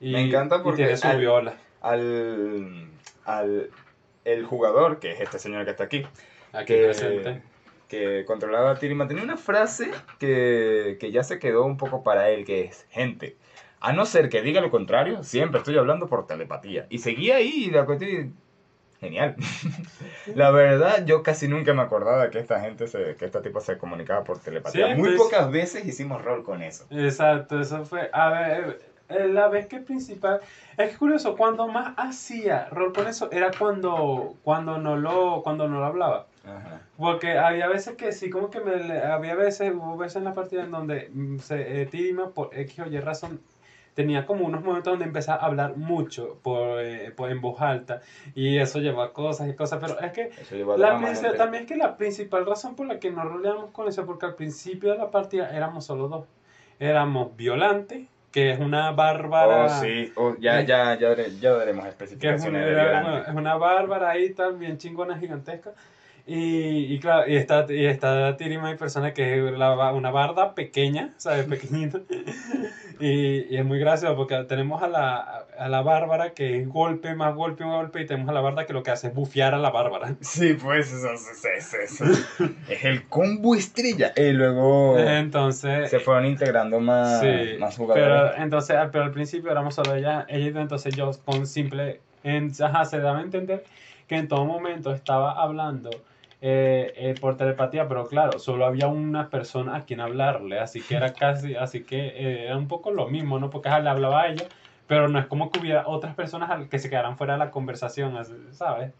y, Me encanta y porque tiene su al- viola. Al, al el jugador, que es este señor que está aquí, Aquí que, presente. que controlaba a Tirima, tenía una frase que, que ya se quedó un poco para él, que es, gente, a no ser que diga lo contrario, siempre estoy hablando por telepatía. Y seguía ahí y la cuestión... Genial. la verdad, yo casi nunca me acordaba que esta gente, se, que este tipo se comunicaba por telepatía. Sí, Muy entonces- pocas veces hicimos rol con eso. Exacto, eso fue. A ver, la vez que principal. Es que curioso, cuando más hacía rol con eso era cuando, cuando, no, lo, cuando no lo hablaba. Ajá. Porque había veces que sí, como que me, había veces, hubo veces en la partida en donde mm, se, eh, Tirima, por X o Y razón, tenía como unos momentos donde empezaba a hablar mucho por, eh, por- en voz alta y eso llevó a cosas y cosas, pero es que la drama, princi- gente. también es que la principal razón por la que no roleamos con eso, porque al principio de la partida éramos solo dos. Éramos Violante, que es una bárbara. Oh, sí, oh, ya, ya, ya, ya daremos Que es, especificaciones de bueno, es una bárbara ahí, tal, bien chingona, gigantesca. Y, y claro, y está, y está Tirima y persona que es la una barda pequeña, ¿sabes? Pequeñita. Y, y es muy gracioso porque tenemos a la, a la bárbara que es golpe, más golpe, más golpe, y tenemos a la barda que lo que hace es bufear a la bárbara. Sí, pues eso, eso, eso, es el combo estrella. Y luego Entonces, se fueron integrando más, Sí, más jugadores. pero entonces, al- pero al principio éramos solo ella, ella entonces yo con simple, en, ajá, se daba a entender que en todo momento estaba hablando eh, eh, por telepatía, pero claro, solo había una persona a quien hablarle, así que era casi, así que eh, era un poco lo mismo, ¿no? Porque le hablaba a ella, pero no es como que hubiera otras personas que se quedaran fuera de la conversación, ¿sabes?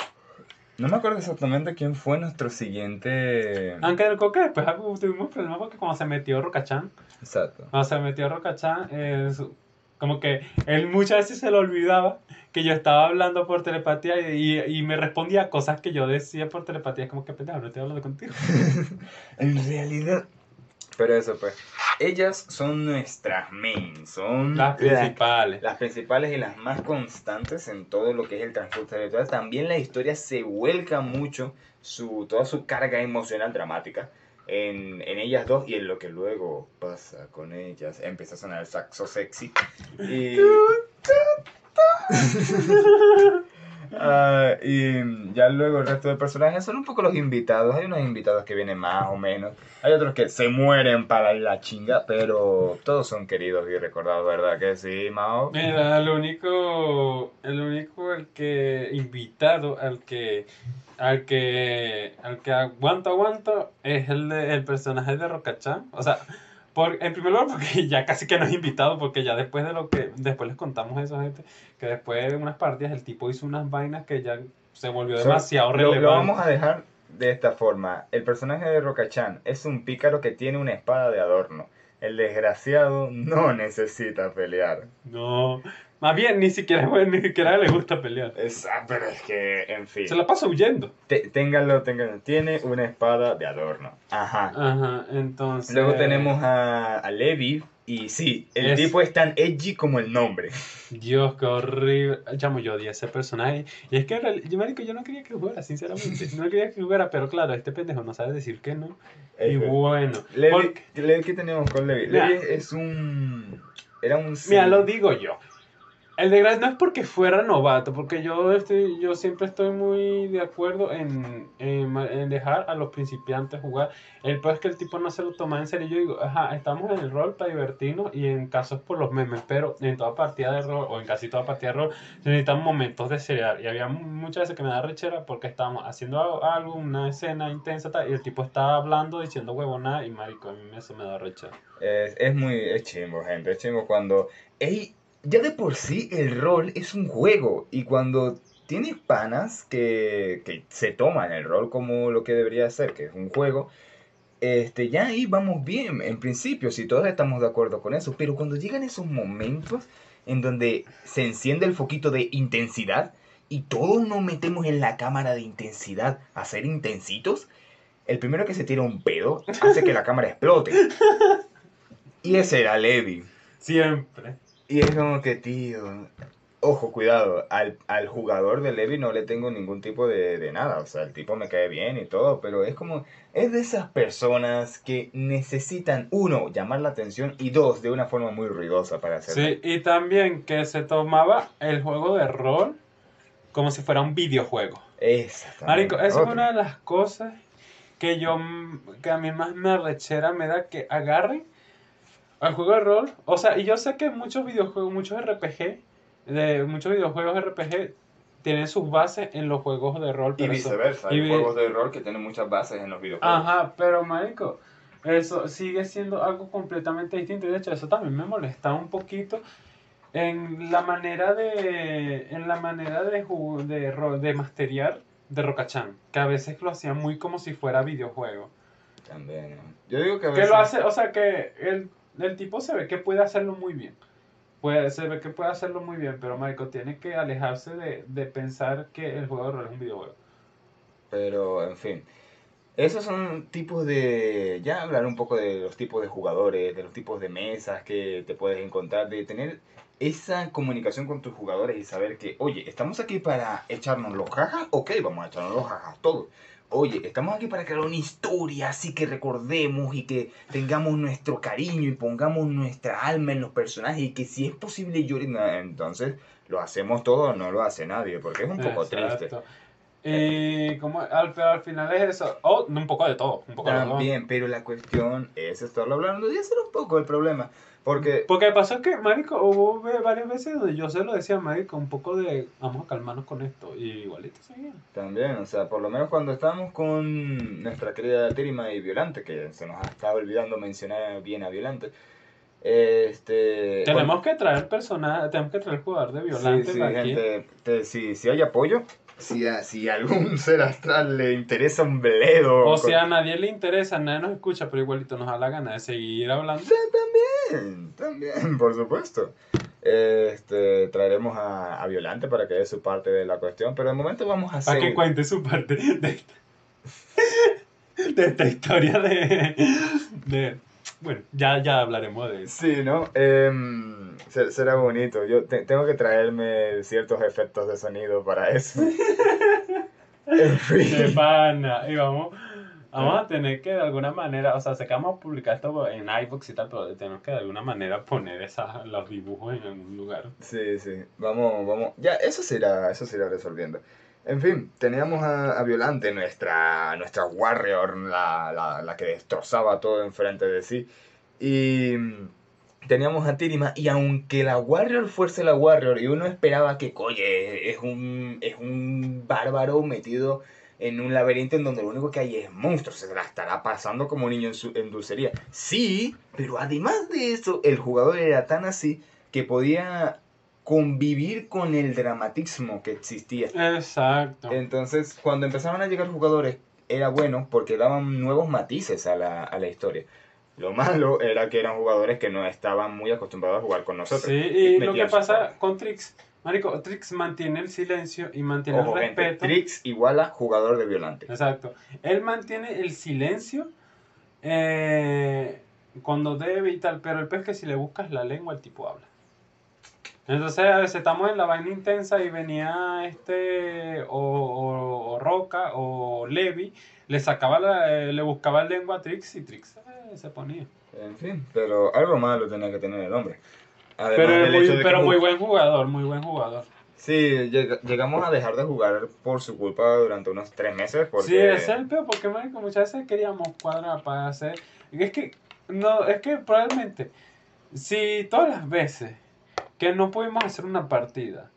No me acuerdo exactamente quién fue nuestro siguiente. Aunque del coque después tuvimos problemas porque cuando se metió Rocachan, Exacto. Cuando se metió Rocachan, eh, como que él muchas veces se le olvidaba que yo estaba hablando por telepatía y, y, y me respondía cosas que yo decía por telepatía. Es como que pendejo, no estoy hablando contigo. En realidad. Pero eso, pues. Ellas son nuestras main. Son Las la- principales. las principales y las más constantes en todo lo que es el transcurso de. También la historia se vuelca mucho, su, toda su carga emocional dramática. En, en ellas dos y en lo que luego pasa con ellas. Empieza a sonar el saxo sexy. Y. Ah, y ya luego el resto de personajes son un poco los invitados. Hay unos invitados que vienen más o menos. Hay otros que se mueren para la chinga, pero todos son queridos y recordados, ¿verdad? Que sí, Mao. Mira, el único, el único, el que invitado al que, al que, al que aguanta, aguanta, es el, de- el personaje de Rokachan. O sea, por, en primer lugar porque ya casi que no es invitado, porque ya después de lo que, después les contamos eso, gente, que después de unas partidas el tipo hizo unas vainas que ya se volvió So- demasiado lo, relevante. lo vamos a dejar de esta forma. El personaje de Rokachan es un pícaro que tiene una espada de adorno. El desgraciado no necesita pelear. No, más bien ni siquiera, ni siquiera le gusta pelear. Es- ah, pero es que, en fin. Se la pasa huyendo. Te- ténganlo, ténganlo. Tiene una espada de adorno. Ajá. Ajá, entonces. Luego tenemos a, a Levi. Y sí, el Es- tipo es tan edgy como el nombre. Dios, qué horrible. Llamo yo odié a ese personaje. Y es que en reali- yo, marico, yo no quería que jugara, sinceramente. No quería que jugara, pero claro, este pendejo no sabe decir que no. Y Este, bueno. Levi, porque- Levi, ¿qué tenemos con Levi? Levi es un... Era un... mira, lo digo yo. El de Grace no es porque fuera novato, porque yo, estoy, yo siempre estoy muy de acuerdo en, en, en dejar a los principiantes jugar. El peor es que el tipo no se lo toma en serio. Yo digo, ajá, estamos en el rol para divertirnos y en casos por los memes, pero en toda partida de rol o en casi toda partida de rol necesitan momentos de seriedad. Y había mu- muchas veces que me da rechera porque estábamos haciendo algo- una escena intensa y el tipo estaba hablando, diciendo huevonada y marico, a mí eso me da rechera. Es, es muy... Es chimbo, gente. Es chimbo cuando... ey, ya de por sí el rol es un juego. Y cuando tienes panas que, que se toman el rol como lo que debería ser, que es un juego... Este, ya ahí vamos bien, en principio, si todos estamos de acuerdo con eso, pero cuando llegan esos momentos en donde se enciende el foquito de intensidad y todos nos metemos en la cámara de intensidad a ser intensitos, el primero que se tira un pedo hace que la cámara explote. Y ese era Levi. Siempre. Y es como que, tío, ojo, cuidado, al, al jugador de Levi no le tengo ningún tipo de, de nada, o sea, el tipo me cae bien y todo, pero es como, es de esas personas que necesitan, uno, llamar la atención y dos, de una forma muy ruidosa para hacerlo. Sí, y también que se tomaba el juego de rol como si fuera un videojuego. Exactamente. Marico, esa es una de las cosas que yo, que a mí más me arrechera me da que agarren al juego de rol. O sea, y yo sé que muchos videojuegos, muchos RPG, de muchos videojuegos RPG tienen sus bases en los juegos de rol. Y pero viceversa, hay juegos de rol que tienen muchas bases en los videojuegos. Ajá, pero marico, eso sigue siendo algo completamente distinto. Y de hecho, eso también me molesta un poquito en la manera de. En la manera de de, de masteriar de Rokachan. Que a veces lo hacían muy como si fuera videojuego. También. Yo digo que a Que veces... lo hace, o sea que el, el tipo se ve que puede hacerlo muy bien. Puede, se ve que puede hacerlo muy bien, pero Marico tiene que alejarse de, de pensar que el juego de rol es un videojuego. Pero, en fin. Esos son tipos de... Ya hablar un poco de los tipos de jugadores, de los tipos de mesas que te puedes encontrar, de tener esa comunicación con tus jugadores y saber que, oye, estamos aquí para echarnos los jajas, ok, vamos a echarnos los jajas todos. Oye, estamos aquí para crear una historia así que recordemos y que tengamos nuestro cariño y pongamos nuestra alma en los personajes y que si es posible lloren. Ah, Entonces, lo hacemos todo, no lo hace nadie, porque es un poco triste. Exacto. Y como al, pero al final es eso. Oh, un poco de todo. Un poco de todo. También, pero la cuestión es estarlo hablando y era un poco el problema. Porque, Porque pasó que, Marico, hubo varias veces donde yo se lo decía a Marico, un poco de vamos a calmarnos con esto. Y igualito seguía. también, o sea, por lo menos cuando estábamos con nuestra querida Terima y Violante, que se nos estaba olvidando mencionar bien a Violante, este... Tenemos que traer personaje, tenemos que traer jugador de Sí, violante sí, aquí. gente, te- si, si hay apoyo, si a, si a algún ser astral le interesa un bledo... O sea, a nadie le interesa, nadie nos escucha, pero igualito nos da la gana de seguir hablando. También, también, por supuesto. Este, traeremos a, a Violante para que dé su parte de la cuestión, pero de momento vamos a hacer... Para que cuente su parte de esta, de esta historia de, de... Bueno, ya, ya hablaremos de eso. Sí, ¿no? Se- será bonito. Yo te- tengo que traerme ciertos efectos de sonido para eso. en fin. pana. Y vamos, Vamos a tener que de alguna manera, o sea, sé que vamos a publicar esto en iVoox y tal, pero tenemos que de alguna manera poner esas, los dibujos en algún lugar. Sí, sí. Vamos, vamos. Ya, eso se irá, eso se irá resolviendo. En fin, teníamos a, a Violante, nuestra, nuestra warrior, la, la, la que destrozaba todo enfrente de sí. Y teníamos a Tirima, y aunque la warrior fuese la warrior, y uno esperaba que, oye, es un, es un bárbaro metido en un laberinto en donde lo único que hay es monstruos, se la estará pasando como un niño en, su, en dulcería. Sí, pero además de eso, el jugador era tan así que podía convivir con el dramatismo que existía. Exacto. Entonces, cuando empezaron a llegar jugadores, era bueno porque daban nuevos matices a la, a la historia. Lo malo era que eran jugadores que no estaban muy acostumbrados a jugar con nosotros. Sí, y lo que pasa con Trix, Marico, Trix mantiene el silencio y mantiene Ojo, el gente, respeto. Trix igual a jugador de Violante. Exacto. Él mantiene el silencio eh, cuando debe y tal, pero el pez que si le buscas la lengua, el tipo habla. Entonces, a veces estamos en la vaina intensa y venía este, o, o- o Roca, o Levi, le sacaba la, eh, le buscaba lengua a Trix y Trix eh, se ponía. En fin, pero algo malo tenía que tener el hombre. Además Pero, muy, hecho de que pero muy buen jugador, muy buen jugador. Sí, lleg- llegamos a dejar de jugar por su culpa durante unos tres meses. Porque... Sí, es el peor, porque marico, muchas veces queríamos cuadrar para hacer. Es que, no, es que probablemente, si todas las veces que no pudimos hacer una partida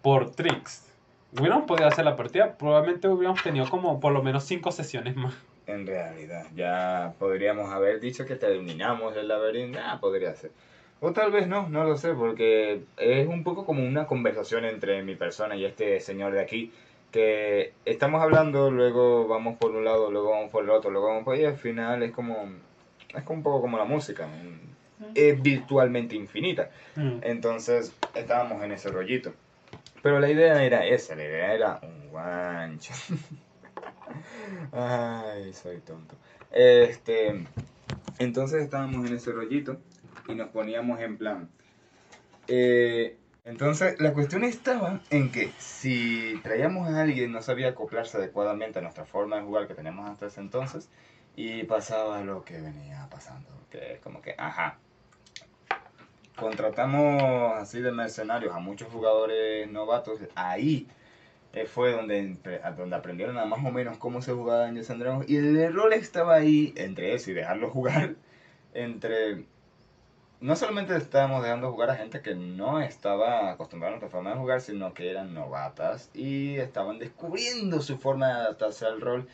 por tricks, hubiéramos podido hacer la partida, probablemente hubiéramos tenido como por lo menos cinco sesiones más. En realidad, ya podríamos haber dicho que terminamos el laberinto. Ah, podría ser. O tal vez no, no lo sé, porque es un poco como una conversación entre mi persona y este señor de aquí. Que estamos hablando, luego vamos por un lado, luego vamos por el otro, luego vamos por y al final es como. Es como un poco como la música. Es virtualmente infinita. Mm. Entonces estábamos en ese rollito. Pero la idea era esa, la idea era un guancho. Ay, soy tonto. Este, entonces estábamos en ese rollito y nos poníamos en plan. eh, entonces la cuestión estaba en que si traíamos a alguien no sabía acoplarse adecuadamente a nuestra forma de jugar que teníamos hasta ese entonces y pasaba lo que venía pasando, que como que, ajá, contratamos así de mercenarios a muchos jugadores novatos, ahí eh, fue donde, donde aprendieron a más o menos cómo se jugaba Dungeons and Dragons. Y el error estaba ahí entre eso y dejarlo jugar. Entre. No solamente estábamos dejando jugar a gente que no estaba acostumbrada a nuestra forma de jugar, sino que eran novatas y estaban descubriendo su forma de adaptarse al rol,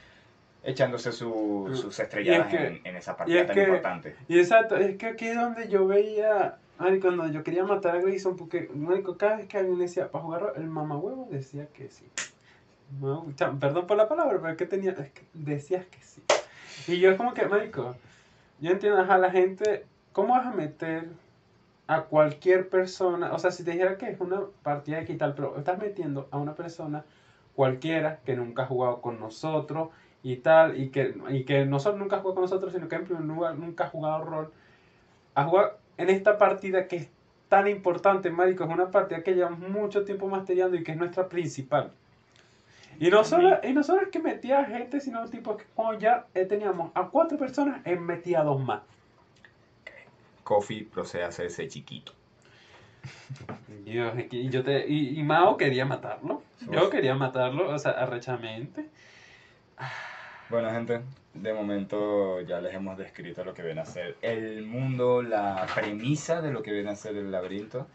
echándose su- sus estrelladas que- en, en esa partida es tan que- importante. Y exacto, es que aquí es donde yo veía, Ay, cuando yo quería matar a Grayson, porque, marico, cada vez que alguien decía para jugar, el mamahuevo decía que sí. No, perdón por la palabra, pero es que tenía, es que decías que sí. Y yo es como que, marico, yo entiendo, a la gente, ¿cómo vas a meter a cualquier persona? O sea, si te dijera que es una partida de quital, pero estás metiendo a una persona cualquiera que nunca ha jugado con nosotros y tal, y que, y que no solo nunca ha jugado con nosotros, sino que en primer lugar nunca ha jugado rol, a jugar en esta partida que es tan importante, marico, es una partida que llevamos mucho tiempo masteriando y que es nuestra principal. Y no solo, y no solo es que metía a gente, sino tipo que cuando ya eh, teníamos a cuatro personas, él metía a dos más. Coffee procede a hacerse chiquito. Dios, y yo te, y, y Mao quería matarlo. Yo quería matarlo, o sea, arrechamente. Bueno, gente, de momento ya les hemos descrito lo que viene a ser el mundo, la premisa de lo que viene a ser el laberinto.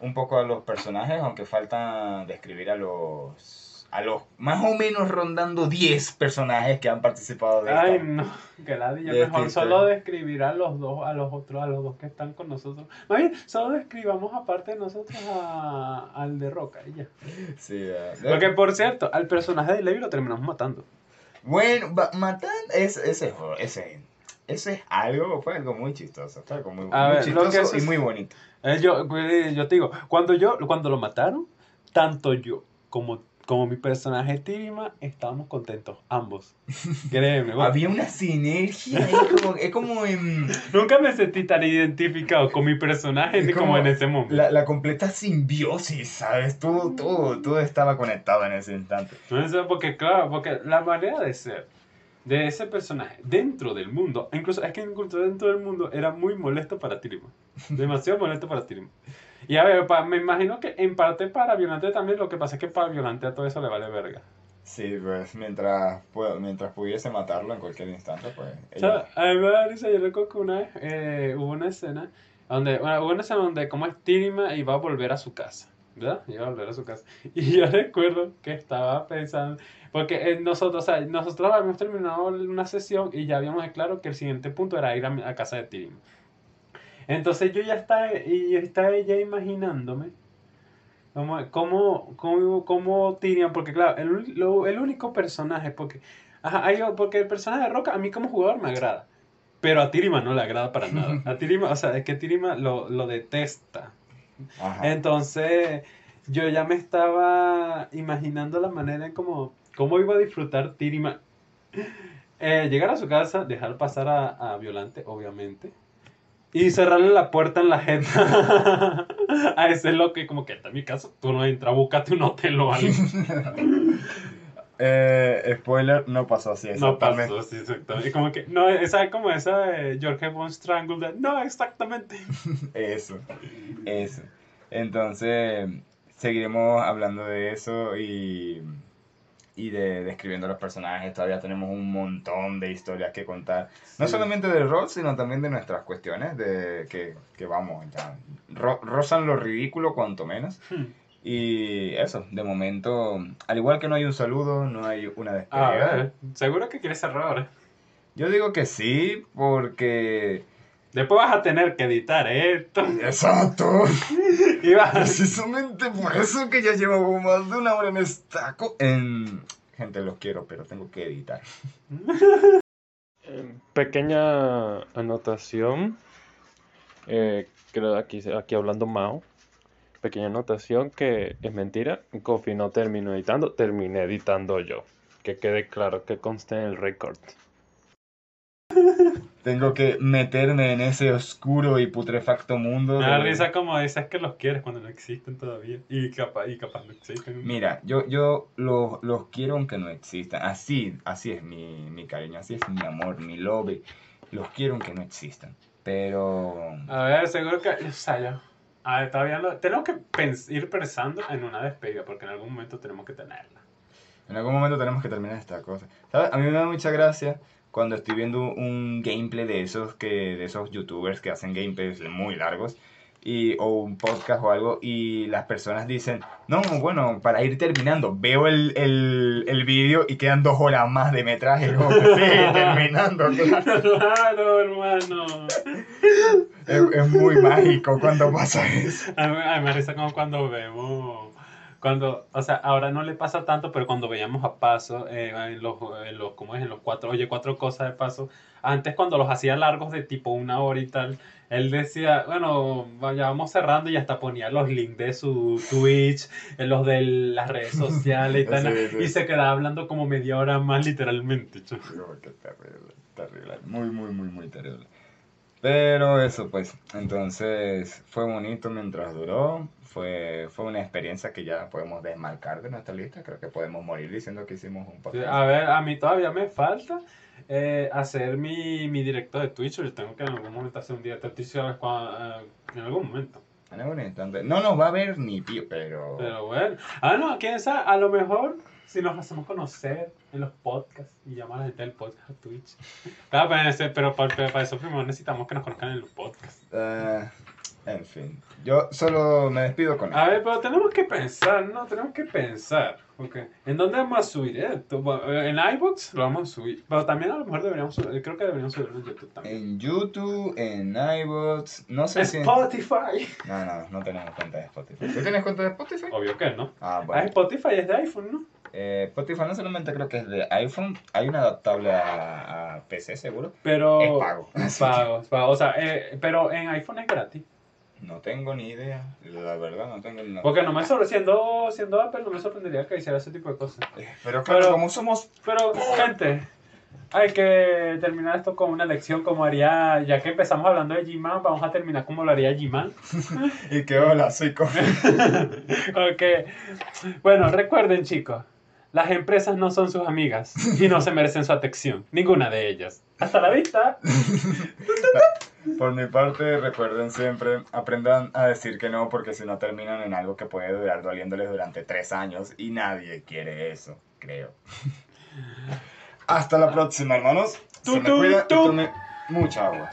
Un poco a los personajes, aunque falta describir a los a los más o menos rondando 10 personajes que han participado de Ay, esta. no, que la de mejor esta solo describir a los dos, a los otros, a los dos que están con nosotros. Más bien, solo describamos aparte de nosotros a- al de Roca y ya. Sí, eh, Porque por cierto, al personaje de Levi lo terminamos matando. Bueno, va- matar es, ese, ese, ese es algo, fue algo muy chistoso, fue algo muy, muy ver, lo que chistoso eso y es- muy bonito. Eh, yo, pues, yo te digo, cuando yo, cuando lo mataron, tanto yo como, como mi personaje Tirima estábamos contentos, ambos. Créeme, bueno, Había una sinergia ahí como, es como en nunca me sentí tan identificado con mi personaje Es como, como en ese momento. la, la completa simbiosis, ¿sabes? Todo, todo, todo estaba conectado en ese instante. No sé, porque claro, porque la manera de ser de ese personaje dentro del mundo, incluso es que incluso dentro del mundo era muy molesto para Tirima. Demasiado molesto para Tirima. Y a ver, pa- me imagino que en parte para Violante también, lo que pasa es que para Violante a todo eso le vale verga. Sí, pues mientras, pu- mientras pudiese matarlo en cualquier instante, pues... O sea, a mí me da risa, yo recuerdo que una vez eh, hubo una escena donde, bueno, hubo una escena donde como es Tirima iba a volver a su casa, ¿verdad? Iba a volver a su casa. Y yo recuerdo que estaba pensando, porque eh, nosotros, o sea, nosotros habíamos terminado una sesión y ya habíamos claro que el siguiente punto era ir a, a casa de Tirima. Entonces yo ya estaba, y yo estaba ya imaginándome cómo, cómo, cómo, Tyrion, porque claro, el, lo- el único personaje, porque, ajá, hay- porque el personaje de Roca a mí como jugador me agrada, pero a Tirima no le agrada para nada. A Tirima, o sea, es que Tirima lo, lo detesta. Ajá. Entonces, yo ya me estaba imaginando la manera en cómo, cómo iba a disfrutar Tirima. Eh, llegar a su casa, dejar pasar a, a Violante, obviamente. Y cerrarle la puerta en la jeta. a ese lo que como que está en mi casa, tú no entras, búscate un hotel o algo. Eh, spoiler, no pasó así No exactamente. pasó, sí, exactamente. Y como que, no, esa como esa de George Von Strangle, de, no, exactamente. Eso, eso. Entonces, seguiremos hablando de eso y, y de describiendo los personajes. Todavía tenemos un montón de historias que contar. No Sí. solamente del rol, sino también de nuestras cuestiones, de que, que vamos, ya ro- rozan lo ridículo cuanto menos. Hmm. Y eso, de momento, al igual que no hay un saludo, no hay una A despedida. ver, seguro que quieres cerrar. Yo digo que sí, porque... Después vas a tener que editar esto. Exacto. Y vas Precisamente por eso que ya llevo más de una hora en estaco. En... Gente, los quiero, pero tengo que editar. Eh, Pequeña anotación. eh, creo aquí, aquí hablando Mao. Pequeña anotación que es mentira. Kofi no terminó editando, terminé editando yo. Que quede claro que conste en el récord. Tengo que meterme en ese oscuro y putrefacto mundo. Me da de- risa como dices que los quieres cuando no existen todavía. Y capaz, y capaz no existen. Mira, yo, yo los, los quiero aunque no existan. Así, así es mi, mi cariño, así es mi amor, mi love. Los quiero aunque no existan. Pero... A ver, seguro que. O sea, yo. A ver, todavía no. Tenemos que pens- ir pensando en una despedida, porque en algún momento tenemos que tenerla. En algún momento tenemos que terminar esta cosa. ¿Sabes? A mí me da mucha gracia cuando estoy viendo un gameplay de esos que de esos youtubers que hacen gameplays muy largos y o un podcast o algo y las personas dicen, "No, bueno, para ir terminando, veo el, el, el vídeo y quedan dos horas más de metraje." Como, sí, terminando. claro. hermano. Es, es muy mágico cuando pasa eso. A mí, me risa como cuando vemos. Cuando, o sea, ahora no le pasa tanto, pero cuando veíamos a Paso, eh, en los, en los, ¿cómo es? En los cuatro, oye, cuatro cosas de Paso, antes cuando los hacía largos de tipo una hora y tal, él decía, bueno, ya vamos cerrando y hasta ponía los links de su Twitch, en los de las redes sociales y tal, Sí, sí. y se quedaba hablando como media hora más literalmente. qué terrible, terrible, muy, muy, muy, muy terrible. Pero eso, pues, entonces fue bonito mientras duró, fue, fue una experiencia que ya podemos desmarcar de nuestra lista, creo que podemos morir diciendo que hicimos un Sí, podcast. A ver, a mí todavía me falta eh, hacer mi, mi directo de Twitch. Yo tengo que en algún momento hacer un directo de Twitch. Eh, en algún momento. En algún instante, no nos va a ver ni pío, pero... Pero bueno. Ah, no, quién sabe. A lo mejor si nos hacemos conocer en los podcasts y llamamos a la gente del podcast a Twitch. Claro, pero, ese- pero para, para eso primero necesitamos que nos conozcan en los podcasts. eh, en fin, yo solo me despido con A ver, pero tenemos que pensar, ¿no? Tenemos que pensar. ok. ¿En dónde vamos a subir esto? Bueno, en iBooks lo vamos a subir. Pero también a lo mejor deberíamos subir, creo que deberíamos subirlo en YouTube también. En YouTube, en iBots, no sé si... Spotify. No, no, no tenemos cuenta de Spotify. ¿Tú tienes cuenta de Spotify? Obvio que no. Ah, Ah, bueno. Spotify es de iPhone, ¿no? Eh, Spotify no solamente creo que es de iPhone, hay una adaptable a, a PC seguro. Pero. Es pago. Pago, pago. O sea, eh, pero en iPhone es gratis. No tengo ni idea, la verdad no tengo ni idea. Porque no me sorprendería, siendo, siendo Apple, no me sorprendería que hiciera ese tipo de cosas. Eh, pero claro, pero, como somos... Pero, gente, hay que terminar esto con una lección como haría, ya que empezamos hablando de G-Man, vamos a terminar como lo haría G-Man. y que hola, soy Kofi. ok, bueno, recuerden chicos, las empresas no son sus amigas y no se merecen su atención, ninguna de ellas. Hasta la vista. Por mi parte, recuerden siempre, aprendan a decir que no, porque si no terminan en algo que puede durar doliéndoles durante tres años y nadie quiere eso, creo. Hasta la próxima, hermanos. Cuida tome mucha agua.